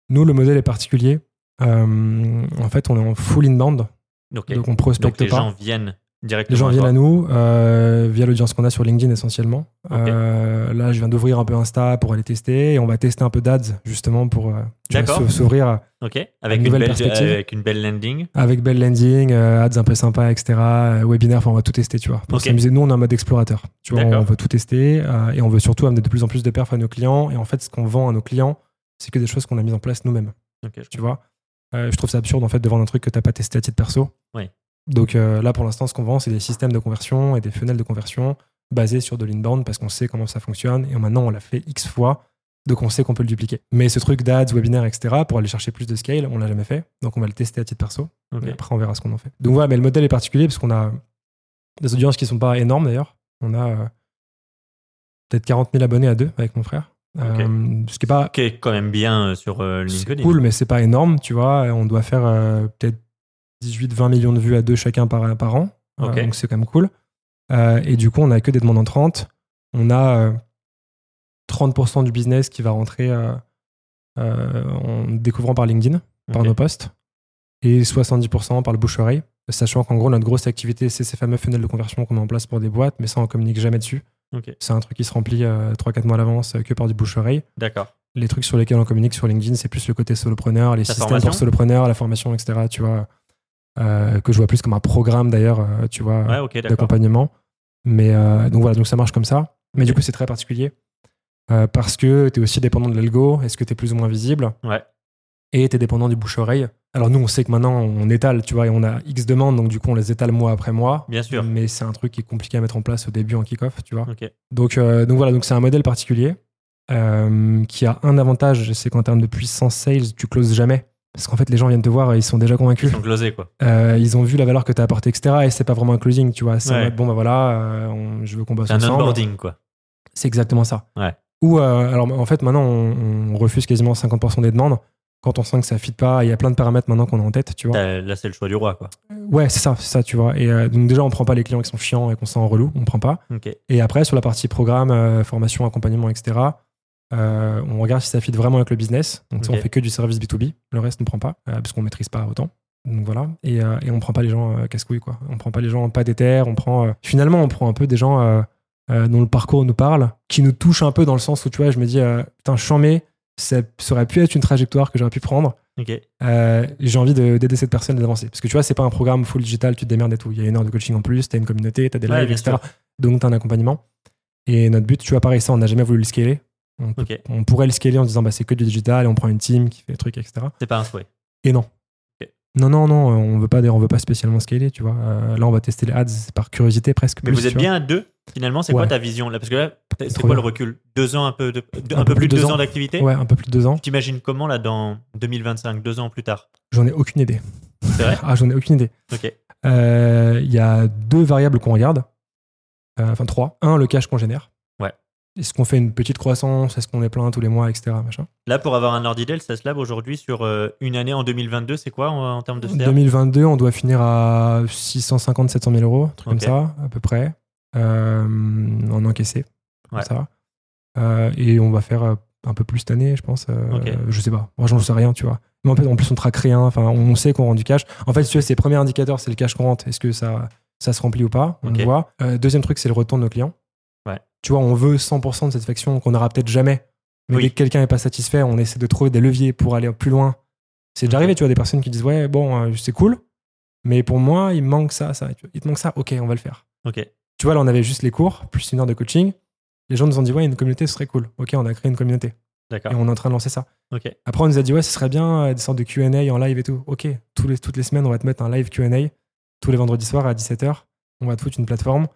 Speaker 1: Nous, le modèle est particulier. Euh, en fait, on est en full inbound,
Speaker 2: Ok.
Speaker 1: donc on
Speaker 2: Donc
Speaker 1: prospecte
Speaker 2: les
Speaker 1: pas.
Speaker 2: gens viennent.
Speaker 1: Les gens viennent à nous euh, via l'audience qu'on a sur LinkedIn essentiellement. Euh, là, je viens d'ouvrir un peu Insta pour aller tester et on va tester un peu d'ads justement pour euh, tu s'ouvrir
Speaker 2: Ok. Avec une,
Speaker 1: nouvelle
Speaker 2: belle,
Speaker 1: perspective.
Speaker 2: avec une belle landing.
Speaker 1: avec belle landing, euh, ads un peu sympa, etc. webinaire, enfin, on va tout tester, tu vois. Pour
Speaker 2: Ok.
Speaker 1: s'amuser, nous, on est en mode explorateur. Tu vois, on veut tout tester et on veut surtout amener de plus en plus de perfs à nos clients. Et en fait, ce qu'on vend à nos clients, c'est que des choses qu'on a mises en place nous-mêmes. Tu vois. Je trouve ça absurde en fait de vendre un truc que t'as pas testé à titre perso.
Speaker 2: Oui.
Speaker 1: Donc euh, là pour l'instant ce qu'on vend c'est des systèmes de conversion et des fenêtres de conversion basés sur de l'inbound parce qu'on sait comment ça fonctionne et maintenant on l'a fait x fois donc on sait qu'on peut le dupliquer. Mais ce truc d'ads, webinaire, etc. pour aller chercher plus de scale, on l'a jamais fait donc on va le tester à titre perso.
Speaker 2: Ok.
Speaker 1: Et après on verra ce qu'on en fait. Donc voilà mais le modèle est particulier parce qu'on a des audiences qui sont pas énormes d'ailleurs. On a euh, peut-être 40 000 abonnés à deux avec mon frère. Euh, ce qui est pas
Speaker 2: Qui est quand même bien sur euh,
Speaker 1: c'est
Speaker 2: LinkedIn.
Speaker 1: cool, mais c'est pas énorme, tu vois. On doit faire euh, peut-être 18-20 millions de vues à deux chacun par, par an. Euh, donc c'est quand même cool. Euh, et du coup, on a que des demandes entrantes. On a euh, 30% du business qui va rentrer euh, euh, en découvrant par LinkedIn, par nos posts, et 70% par le bouche-oreille. Sachant qu'en gros, notre grosse activité, c'est ces fameux funnels de conversion qu'on met en place pour des boîtes, mais ça, on communique jamais dessus. C'est un truc qui se remplit 3-4 mois à l'avance euh, que par du bouche-oreille
Speaker 2: D'accord.
Speaker 1: les trucs sur lesquels on communique sur LinkedIn, c'est plus le côté solopreneur, les
Speaker 2: La
Speaker 1: systèmes
Speaker 2: formation
Speaker 1: pour solopreneurs, la formation, etc. Tu vois, euh, que je vois plus comme un programme d'ailleurs, euh, tu vois,
Speaker 2: Ouais,
Speaker 1: d'accompagnement. Mais euh, donc voilà, donc ça marche comme ça. Mais du coup, c'est très particulier euh, parce que tu es aussi dépendant de l'algo. Est-ce que tu es plus ou moins visible?
Speaker 2: Ouais.
Speaker 1: Et tu es dépendant du bouche-oreille. Alors nous, on sait que maintenant, on étale, tu vois, et on a X demandes, donc du coup, on les étale mois après mois.
Speaker 2: Bien sûr.
Speaker 1: Mais c'est un truc qui est compliqué à mettre en place au début en kick-off, tu vois. Donc, euh, donc voilà, donc c'est un modèle particulier euh, qui a un avantage, c'est qu'en termes de puissance sales, tu closes jamais. Parce qu'en fait, les gens viennent te voir et ils sont déjà
Speaker 2: Ils
Speaker 1: convaincus.
Speaker 2: sont closés, quoi.
Speaker 1: Euh, ils ont vu la valeur que tu as apportée, etc. Et c'est pas vraiment un closing, tu vois. C'est en
Speaker 2: Ouais.
Speaker 1: bon, bah voilà, euh, on- je veux qu'on bosse
Speaker 2: C'est un
Speaker 1: ensemble.
Speaker 2: onboarding, quoi.
Speaker 1: C'est exactement ça.
Speaker 2: Ouais.
Speaker 1: Ou, euh, alors en fait, maintenant, on, on refuse quasiment 50% des demandes quand on sent que ça ne fit pas. Il y a plein de paramètres maintenant qu'on a en tête, tu vois.
Speaker 2: Là, c'est le choix du roi, quoi.
Speaker 1: Ouais, c'est ça, c'est ça, tu vois. Et donc, déjà, on prend pas les clients qui sont chiants et qu'on sent relou, on prend pas.
Speaker 2: Ok.
Speaker 1: Et après, sur la partie programme, formation, accompagnement, etc., Euh, on regarde si ça fit vraiment avec le business. Donc, ça,
Speaker 2: Ok.
Speaker 1: on fait que du service B2B. Le reste, on ne prend pas, euh, parce qu'on ne maîtrise pas autant. Donc voilà. Et, euh, et on prend pas les gens euh, casse-couilles, quoi. On prend pas les gens pas d'éther. On prend. finalement, on prend un peu des gens dont le parcours nous parle, qui nous touchent un peu dans le sens où, tu vois, je me dis, putain, chambé, ça, ça aurait pu être une trajectoire que j'aurais pu prendre. Euh, j'ai envie de- d'aider cette personne à avancer. Parce que tu vois, c'est pas un programme full digital, tu te démerdes et tout. Il y a une heure de coaching en plus, t'as une communauté, t'as des
Speaker 2: Ouais,
Speaker 1: lives, etc.
Speaker 2: sûr.
Speaker 1: Donc t'as un accompagnement. Et notre but, tu vois, pareil, ça, on n'a jamais voulu le scaler. On, peut-
Speaker 2: Ok.
Speaker 1: on pourrait le scaler en disant, bah, c'est que du digital et on prend une team qui fait des trucs, etc.
Speaker 2: C'est pas un souhait.
Speaker 1: Et non. Non, non, non, on veut pas, on veut pas spécialement scaler, tu vois. Euh, là, on va tester les ads par curiosité presque.
Speaker 2: Mais
Speaker 1: plus,
Speaker 2: vous êtes
Speaker 1: vois.
Speaker 2: bien à deux, finalement, c'est quoi ta vision là? Parce que là, c'est quoi le recul? Deux ans, un peu, de, de- un peu plus de deux ans, d'activité?
Speaker 1: Ouais, un peu plus de deux ans.
Speaker 2: Tu t'imagines comment là dans 2025, deux ans plus tard?
Speaker 1: J'en ai aucune idée.
Speaker 2: C'est vrai? *laughs*
Speaker 1: Ah, j'en ai aucune idée.
Speaker 2: Ok.
Speaker 1: Euh, Il y a deux variables qu'on regarde. Euh, enfin, trois. Un, le cash qu'on génère. Est-ce qu'on fait une petite croissance? Est-ce qu'on est plein tous les mois, etc. Machin?
Speaker 2: Là, pour avoir un ordre d'idée, le SaaS Lab aujourd'hui sur euh, une année en 2022, c'est quoi en, en termes de CA
Speaker 1: 2022, on doit finir à 650, 700 000 euros, truc comme ça, à peu près, euh, en encaissé. comme
Speaker 2: Ouais.
Speaker 1: ça. Euh, et on va faire euh, un peu plus cette année, je pense. Je sais pas. Moi, j'en sais rien, tu vois. Mais en fait, en plus, on traque rien. Enfin, on sait qu'on rend du cash. En fait, si tu veux, c'est le premier indicateur, c'est le cash qu'on rentre. Est-ce que ça, ça se remplit ou pas? On
Speaker 2: Ok.
Speaker 1: le voit. Deuxième truc, c'est le retour de nos clients.
Speaker 2: Ouais.
Speaker 1: Tu vois, on veut 100% de satisfaction qu'on n'aura peut-être jamais. Mais
Speaker 2: Oui.
Speaker 1: dès que quelqu'un n'est pas satisfait, on essaie de trouver des leviers pour aller plus loin. C'est déjà arrivé, tu vois, des personnes qui disent Ouais, bon, euh, c'est cool, mais pour moi, il me manque ça, ça. Il te manque ça, ok, on va le faire.
Speaker 2: Ok.
Speaker 1: Tu vois, là, on avait juste les cours, plus une heure de coaching. Les gens nous ont dit, ouais, une communauté, ce serait cool. Ok, on a créé une communauté.
Speaker 2: D'accord.
Speaker 1: Et on est en train de lancer ça.
Speaker 2: Ok.
Speaker 1: Après, on nous a dit, ouais, ce serait bien euh, des sortes de QA en live et tout. Ok, tous les, toutes les semaines, on va te mettre un live QA tous les vendredis soirs à 17h. On va te foutre une plateforme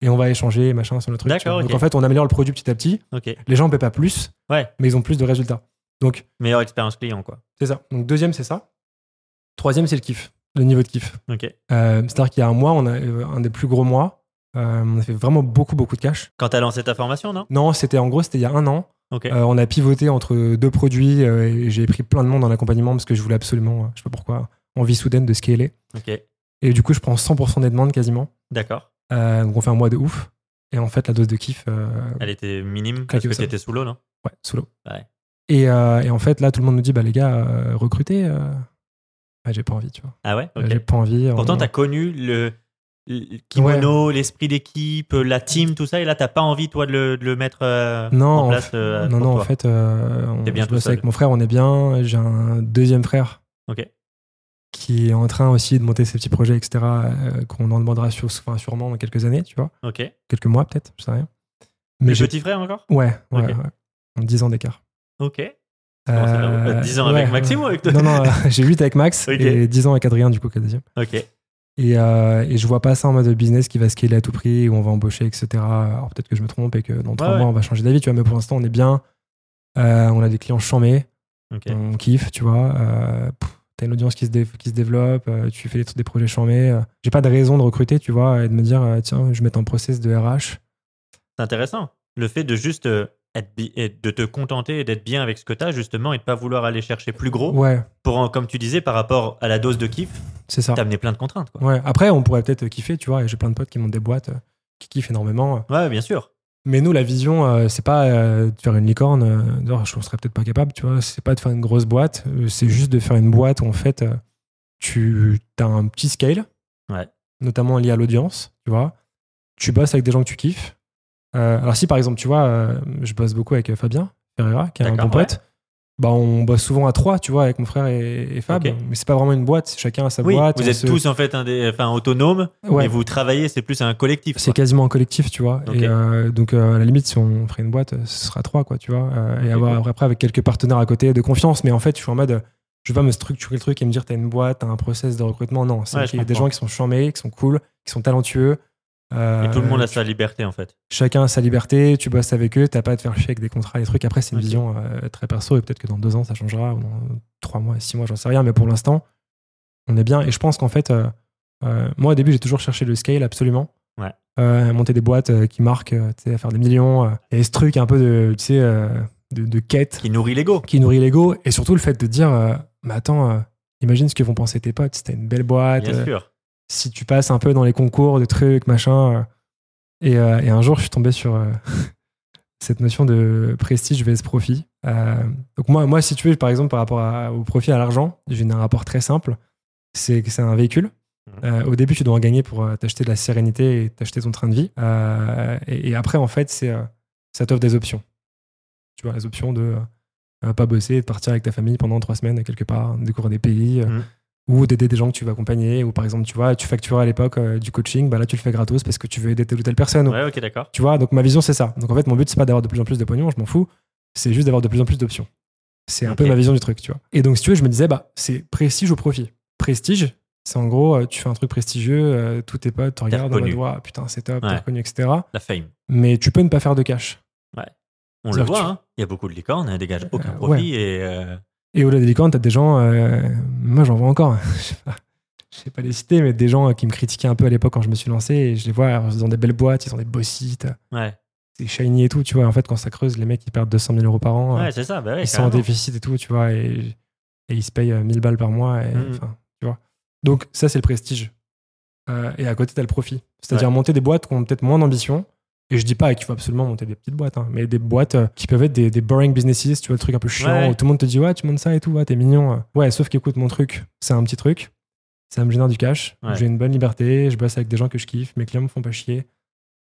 Speaker 1: et on va échanger, machin, sur le truc.
Speaker 2: D'accord.
Speaker 1: Donc en fait, on améliore le produit petit à petit. Les gens ne paient pas plus,
Speaker 2: Ouais.
Speaker 1: mais ils ont plus de résultats. Donc,
Speaker 2: Meilleure expérience client, quoi.
Speaker 1: c'est ça. Donc, deuxième, c'est ça. Troisième, c'est le kiff, le niveau de kiff.
Speaker 2: Ok.
Speaker 1: Euh, C'est-à-dire qu'il y a un mois, on a euh, un des plus gros mois. Euh, on a fait vraiment beaucoup, beaucoup de cash.
Speaker 2: Quand t'as lancé ta formation, non?
Speaker 1: Non, c'était en gros, c'était il y a un an. Euh, on a pivoté entre deux produits et j'ai pris plein de monde en accompagnement parce que je voulais absolument, je sais pas pourquoi, envie soudaine de scaler.
Speaker 2: ok.
Speaker 1: Et du coup, je prends 100% des demandes quasiment.
Speaker 2: D'accord.
Speaker 1: Euh, donc on fait un mois de ouf. Et en fait, la dose de kiff, euh,
Speaker 2: Elle était minime parce que
Speaker 1: au sol.
Speaker 2: t'étais sous l'eau, non?
Speaker 1: Ouais, sous l'eau.
Speaker 2: Ouais.
Speaker 1: Et, euh, et en fait, là, tout le monde nous dit, bah les gars, recrutez. Ouais, j'ai pas envie, tu vois.
Speaker 2: Ah ouais?
Speaker 1: J'ai pas envie.
Speaker 2: Pourtant,
Speaker 1: on-
Speaker 2: t'as connu le, kimono, l'esprit d'équipe, la team, tout ça, et là, t'as pas envie, toi, de le, de le mettre euh,
Speaker 1: Non,
Speaker 2: en
Speaker 1: en
Speaker 2: place
Speaker 1: fait-
Speaker 2: euh,
Speaker 1: non,
Speaker 2: pour
Speaker 1: non,
Speaker 2: toi?
Speaker 1: en fait, euh, on,
Speaker 2: bien
Speaker 1: je bosse avec mon frère, on est bien. J'ai un deuxième frère
Speaker 2: Ok.
Speaker 1: Qui est en train aussi de monter ses petits projets, etc., euh, qu'on en demandera sur, enfin, sûrement dans quelques années, tu vois.
Speaker 2: Ok.
Speaker 1: Quelques mois, peut-être, je sais rien.
Speaker 2: Mais
Speaker 1: j'ai-
Speaker 2: petit frère encore?
Speaker 1: Ouais, ouais, ouais. En 10 ans d'écart.
Speaker 2: Ok.
Speaker 1: Euh,
Speaker 2: 10 ans avec Maxime ou avec toi?
Speaker 1: Non, non, euh, *laughs* j'ai 8 avec Max et 10 ans avec Adrien, du coup, qui est deuxième.
Speaker 2: Ok.
Speaker 1: Et, euh, et je vois pas ça en mode business qui va scaler à tout prix, où on va embaucher, etc. Alors peut-être que je me trompe et que dans trois
Speaker 2: Ouais,
Speaker 1: mois,
Speaker 2: ouais.
Speaker 1: on va changer d'avis, tu vois, mais pour l'instant, on est bien. Euh, on a des clients chamés,
Speaker 2: Ok.
Speaker 1: on kiffe, tu vois. Pff, T'as une audience qui se, dé- qui se développe, euh, tu fais des, des projets chamés. euh. J'ai pas de raison de recruter, tu vois, et de me dire, euh, tiens, je vais mettre en process de RH.
Speaker 2: C'est intéressant. Le fait de juste être et de te contenter et d'être bien avec ce que t'as, justement, et de pas vouloir aller chercher plus gros,
Speaker 1: Ouais,
Speaker 2: pour, comme tu disais, par rapport à la dose de kiff,
Speaker 1: c'est ça.
Speaker 2: t'as amené plein de contraintes, quoi.
Speaker 1: Ouais. Après, on pourrait peut-être kiffer, tu vois, et j'ai plein de potes qui montent des boîtes, qui kiffent énormément.
Speaker 2: Ouais, bien sûr.
Speaker 1: Mais nous, la vision, euh, c'est pas euh, de faire une licorne. euh, d'ailleurs, je ne serais peut-être pas capable, tu vois. C'est pas de faire une grosse boîte. euh, c'est juste de faire une boîte où, en fait, tu as un petit scale,
Speaker 2: Ouais.
Speaker 1: notamment lié à l'audience, tu vois. Tu bosses avec des gens que tu kiffes. Alors, si par exemple, tu vois, je bosse beaucoup avec Fabien Ferreira, qui est un bon pote. Bah, on bosse souvent à trois, tu vois, avec mon frère et, et Fab.
Speaker 2: Ok.
Speaker 1: Mais c'est pas vraiment une boîte. Chacun a sa
Speaker 2: Oui,
Speaker 1: boîte.
Speaker 2: vous êtes
Speaker 1: se-
Speaker 2: tous en fait indé- enfin, autonomes,
Speaker 1: Ouais.
Speaker 2: mais vous travaillez, c'est plus un collectif.
Speaker 1: C'est quasiment un collectif, tu vois. Et euh, donc, euh, à la limite, si on ferait une boîte, ce sera trois, quoi, tu vois. Euh, et avoir après avec quelques partenaires à côté de confiance. Mais en fait, je suis en mode, je vais pas me structurer le truc et me dire, t'as une boîte, t'as un process de recrutement. Non, c'est
Speaker 2: Ouais,
Speaker 1: y a des gens qui sont charmés, qui sont cool, qui sont talentueux. Euh,
Speaker 2: Et tout le monde a sa liberté en fait.
Speaker 1: Chacun a sa liberté, tu bosses avec eux, t'as pas à te faire chier avec des contrats, des trucs. Après, c'est une vision euh, très perso et peut-être que dans deux ans, ça changera, ou dans trois mois, six mois, j'en sais rien. Mais pour l'instant, on est bien. Et je pense qu'en fait, euh, moi, au début, j'ai toujours cherché le scale absolument.
Speaker 2: Ouais.
Speaker 1: Monter des boîtes qui marquent, faire des millions. et ce truc un peu de, tu sais, de, de quête
Speaker 2: Qui nourrit l'ego.
Speaker 1: qui nourrit l'ego. Et surtout le fait de dire, mais attends, imagine ce que vont penser tes potes. C'était une belle boîte.
Speaker 2: Bien sûr.
Speaker 1: Si tu passes un peu dans les concours de trucs, machin. euh, et, euh, et un jour, je suis tombé sur, euh, *laughs* cette notion de prestige vs profit. Donc moi, moi, si tu veux, par exemple, par rapport à- au profit à l'argent, j'ai un rapport très simple. C'est que c'est un véhicule. Euh, au début, tu dois en gagner pour t'acheter de la sérénité et t'acheter ton train de vie. Euh, et, et après, en fait, c'est euh, ça t'offre des options. Tu vois, les options de pas bosser, de partir avec ta famille pendant trois semaines quelque part, découvrir des pays,
Speaker 2: Mhm.
Speaker 1: Ou d'aider des gens que tu veux accompagner. Ou par exemple, tu vois, tu facturais à l'époque euh, du coaching, bah là, tu le fais gratos parce que tu veux aider telle ou telle personne.
Speaker 2: Ouais, ok, d'accord.
Speaker 1: Tu vois, donc ma vision, c'est ça. Donc en fait, mon but, c'est pas d'avoir de plus en plus de pognon, je m'en fous. C'est juste d'avoir de plus en plus d'options. C'est un peu ma vision du truc, tu vois. Et donc, si tu veux, je me disais, bah, c'est prestige ou profit. Prestige, c'est en gros, euh, tu fais un truc prestigieux, euh, tous tes potes te regardent en mode, putain, c'est top,
Speaker 2: Ouais.
Speaker 1: t'es reconnu, etc.
Speaker 2: La fame.
Speaker 1: Mais tu peux ne pas faire de cash.
Speaker 2: On le voit,
Speaker 1: tu-
Speaker 2: hein. il y a beaucoup de licornes, elles dégagent aucun
Speaker 1: Euh,
Speaker 2: profit et euh,
Speaker 1: Et au-delà des licornes, t'as des gens, euh, moi j'en vois encore, *laughs* je sais pas, je sais pas les citer, mais des gens euh, qui me critiquaient un peu à l'époque quand je me suis lancé, et je les vois, ils ont des belles boîtes, ils ont des beaux sites,
Speaker 2: ouais,
Speaker 1: c'est shiny et tout, tu vois. En fait, quand ça creuse, les mecs ils perdent 200 000 euros par an. euh,
Speaker 2: ouais c'est ça. Bah ouais,
Speaker 1: ils sont en déficit et tout, tu vois, et, et ils se payent euh, 1000 balles par mois, et, enfin, tu vois. Donc, ça, c'est le prestige. Euh, et à côté, t'as le profit. C'est-à-dire monter des boîtes qui ont peut-être moins d'ambition. Et je dis pas qu'il faut absolument monter des petites boîtes, hein, mais des boîtes euh, qui peuvent être des, des boring businesses, tu vois, le truc un peu chiant,
Speaker 2: Ouais.
Speaker 1: où tout le monde te dit, ouais, tu montes ça et tout, ouais, t'es mignon. euh. Ouais, sauf qu'écoute, mon truc, c'est un petit truc, ça me génère du cash,
Speaker 2: Ouais.
Speaker 1: j'ai une bonne liberté, je bosse avec des gens que je kiffe, mes clients me font pas chier.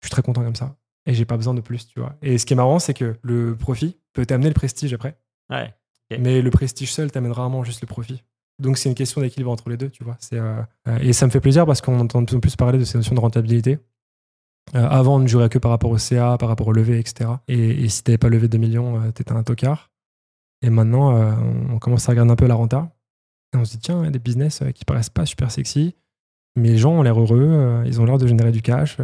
Speaker 1: Je suis très content comme ça. Et j'ai pas besoin de plus, tu vois. Et ce qui est marrant, c'est que le profit peut t'amener le prestige après.
Speaker 2: Ouais.
Speaker 1: Mais le prestige seul t'amène rarement juste le profit. Donc c'est une question d'équilibre entre les deux, tu vois. Euh, et ça me fait plaisir parce qu'on entend de plus en plus parler de ces notions de rentabilité. Euh, avant, on ne jurait que par rapport au CA, par rapport au levé, etc. Et, et si t'avais pas levé 2 millions, euh, t'étais un tocard. Et maintenant, euh, on commence à regarder un peu la renta. Et on se dit, tiens, il y a des business qui paraissent pas super sexy, mais les gens ont l'air heureux, ils ont l'air de générer du cash.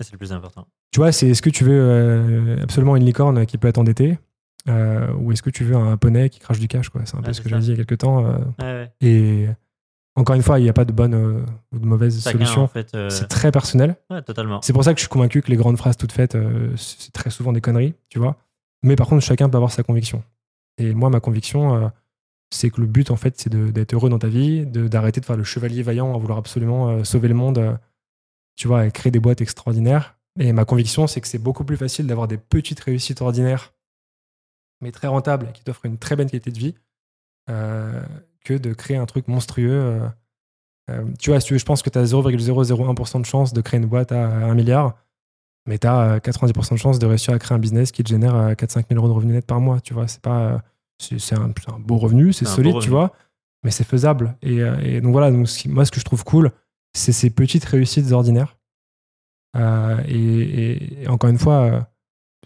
Speaker 2: c'est le plus important.
Speaker 1: Tu vois, c'est est-ce que tu veux absolument une licorne qui peut être endettée euh, ou est-ce que tu veux un poney qui crache du cash quoi? C'est un peu ce que j'ai dit il y a quelques temps. euh,
Speaker 2: Ouais, ouais.
Speaker 1: et encore une fois, il n'y a pas de bonne euh, ou de mauvaise
Speaker 2: Chacun,
Speaker 1: solution.
Speaker 2: en fait. euh,
Speaker 1: C'est très personnel.
Speaker 2: Ouais, totalement.
Speaker 1: C'est pour ça que je suis convaincu que les grandes phrases toutes faites, euh, c'est très souvent des conneries, tu vois. Mais par contre, chacun peut avoir sa conviction. Et moi, ma conviction, c'est que le but, en fait, c'est d'être heureux dans ta vie, d'arrêter de faire le chevalier vaillant à vouloir absolument sauver le monde, tu vois, et créer des boîtes extraordinaires. Et ma conviction, c'est que c'est beaucoup plus facile d'avoir des petites réussites ordinaires, mais très rentables, qui t'offrent une très bonne qualité de vie, que de créer un truc monstrueux. euh, euh, tu vois, si tu veux, je pense que tu as 0,001% de chance de créer une boîte à 1 milliard, mais tu as 90% de chance de réussir à créer un business qui te génère 4-5 000 euros de revenus nets par mois. Tu vois, c'est pas. euh, C'est un, beau revenu, c'est solide, tu vois, mais c'est faisable. Et, euh, et donc voilà, donc, moi, ce que je trouve cool, c'est ces petites réussites ordinaires. Euh, et, et- et encore une fois, euh,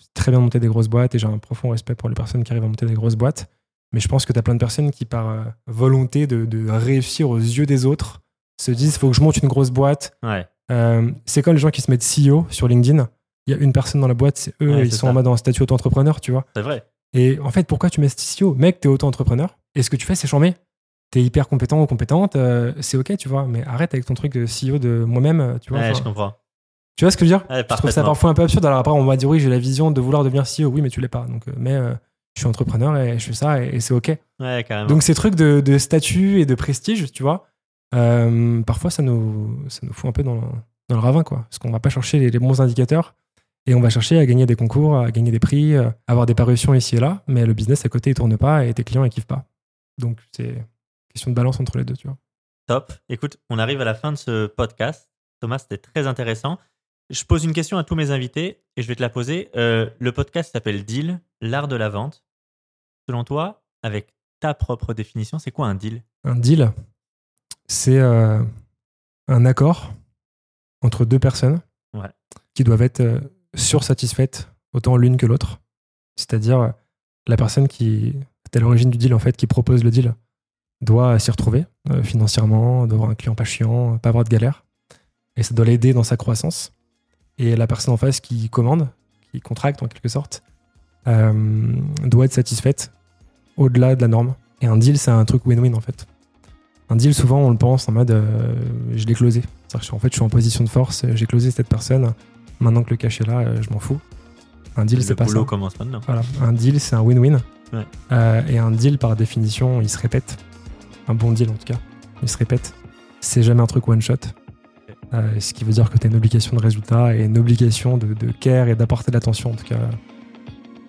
Speaker 1: c'est très bien de monter des grosses boîtes et j'ai un profond respect pour les personnes qui arrivent à monter des grosses boîtes. Mais je pense que tu as plein de personnes qui, par euh, volonté de, de réussir aux yeux des autres, se disent faut que je monte une grosse boîte.
Speaker 2: Ouais.
Speaker 1: Euh, c'est comme les gens qui se mettent CEO sur LinkedIn. Il y a une personne dans la boîte, c'est eux,
Speaker 2: Ouais,
Speaker 1: ils sont
Speaker 2: ça.
Speaker 1: en mode en statut auto-entrepreneur, tu vois.
Speaker 2: C'est vrai.
Speaker 1: Et en fait, pourquoi tu mets CEO Mec, t'es auto-entrepreneur. Et ce que tu fais, c'est charmer. T'es hyper compétent ou compétente, euh, c'est ok, tu vois. Mais arrête avec ton truc de CEO de moi-même, tu vois.
Speaker 2: Ouais, je comprends.
Speaker 1: tu vois ce que je veux dire? Je trouve ça parfois un peu absurde. Alors après, on va dire oui, j'ai la vision de vouloir devenir CEO. Oui, mais tu l'es pas. Donc, mais je suis entrepreneur et je fais ça et, et c'est ok.
Speaker 2: Ouais.
Speaker 1: Donc ces trucs de, de statut et de prestige, tu vois, euh, parfois ça nous, ça nous fout un peu dans, le- dans le ravin, quoi. Parce qu'on va pas chercher les, les bons indicateurs et on va chercher à gagner des concours, à gagner des prix, euh, avoir des parutions ici et là, mais le business à côté il tourne pas et tes clients ils kiffent pas. Donc c'est question de balance entre les deux, tu vois.
Speaker 2: Top. Écoute, on arrive à la fin de ce podcast. Thomas, c'était très intéressant. Je pose une question à tous mes invités et je vais te la poser. Euh, le podcast s'appelle Deal, l'art de la vente. Selon toi, avec ta propre définition, c'est quoi un deal?
Speaker 1: Un deal, c'est euh, un accord entre deux personnes
Speaker 2: Ouais.
Speaker 1: qui doivent être euh, sursatisfaites autant l'une que l'autre. C'est-à-dire la personne qui est à l'origine du deal, en fait, qui propose le deal, doit s'y retrouver financièrement, doit avoir un client pas chiant, pas avoir de galère. Et ça doit l'aider dans sa croissance. Et la personne en face qui commande, qui contracte en quelque sorte, euh, doit être satisfaite au-delà de la norme. Et un deal, c'est un truc win-win en fait. Un deal, souvent, on le pense en mode euh, je l'ai closé. C'est-à-dire que je suis- en fait, je suis en position de force, euh, j'ai closé cette personne. Maintenant que le cash est là, je m'en fous. Un deal, c'est pas ça.
Speaker 2: boulot commence maintenant.
Speaker 1: Voilà. Un deal, c'est un win-win.
Speaker 2: Ouais.
Speaker 1: Euh, et un deal, par définition, il se répète. Un bon deal, en tout cas. Il se répète. C'est jamais un truc one-shot. Euh, ce qui veut dire que tu as une obligation de résultat et une obligation de, de care et d'apporter de l'attention, en tout cas,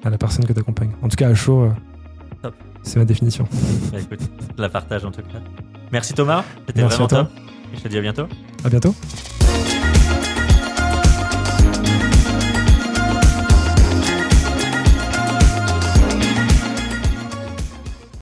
Speaker 1: à la personne que tu accompagnes. En tout cas, à chaud, euh, c'est ma définition.
Speaker 2: Bah, écoute, je la partage en tout cas. Merci Thomas, c'était vraiment top. Et je te dis à bientôt.
Speaker 1: À bientôt.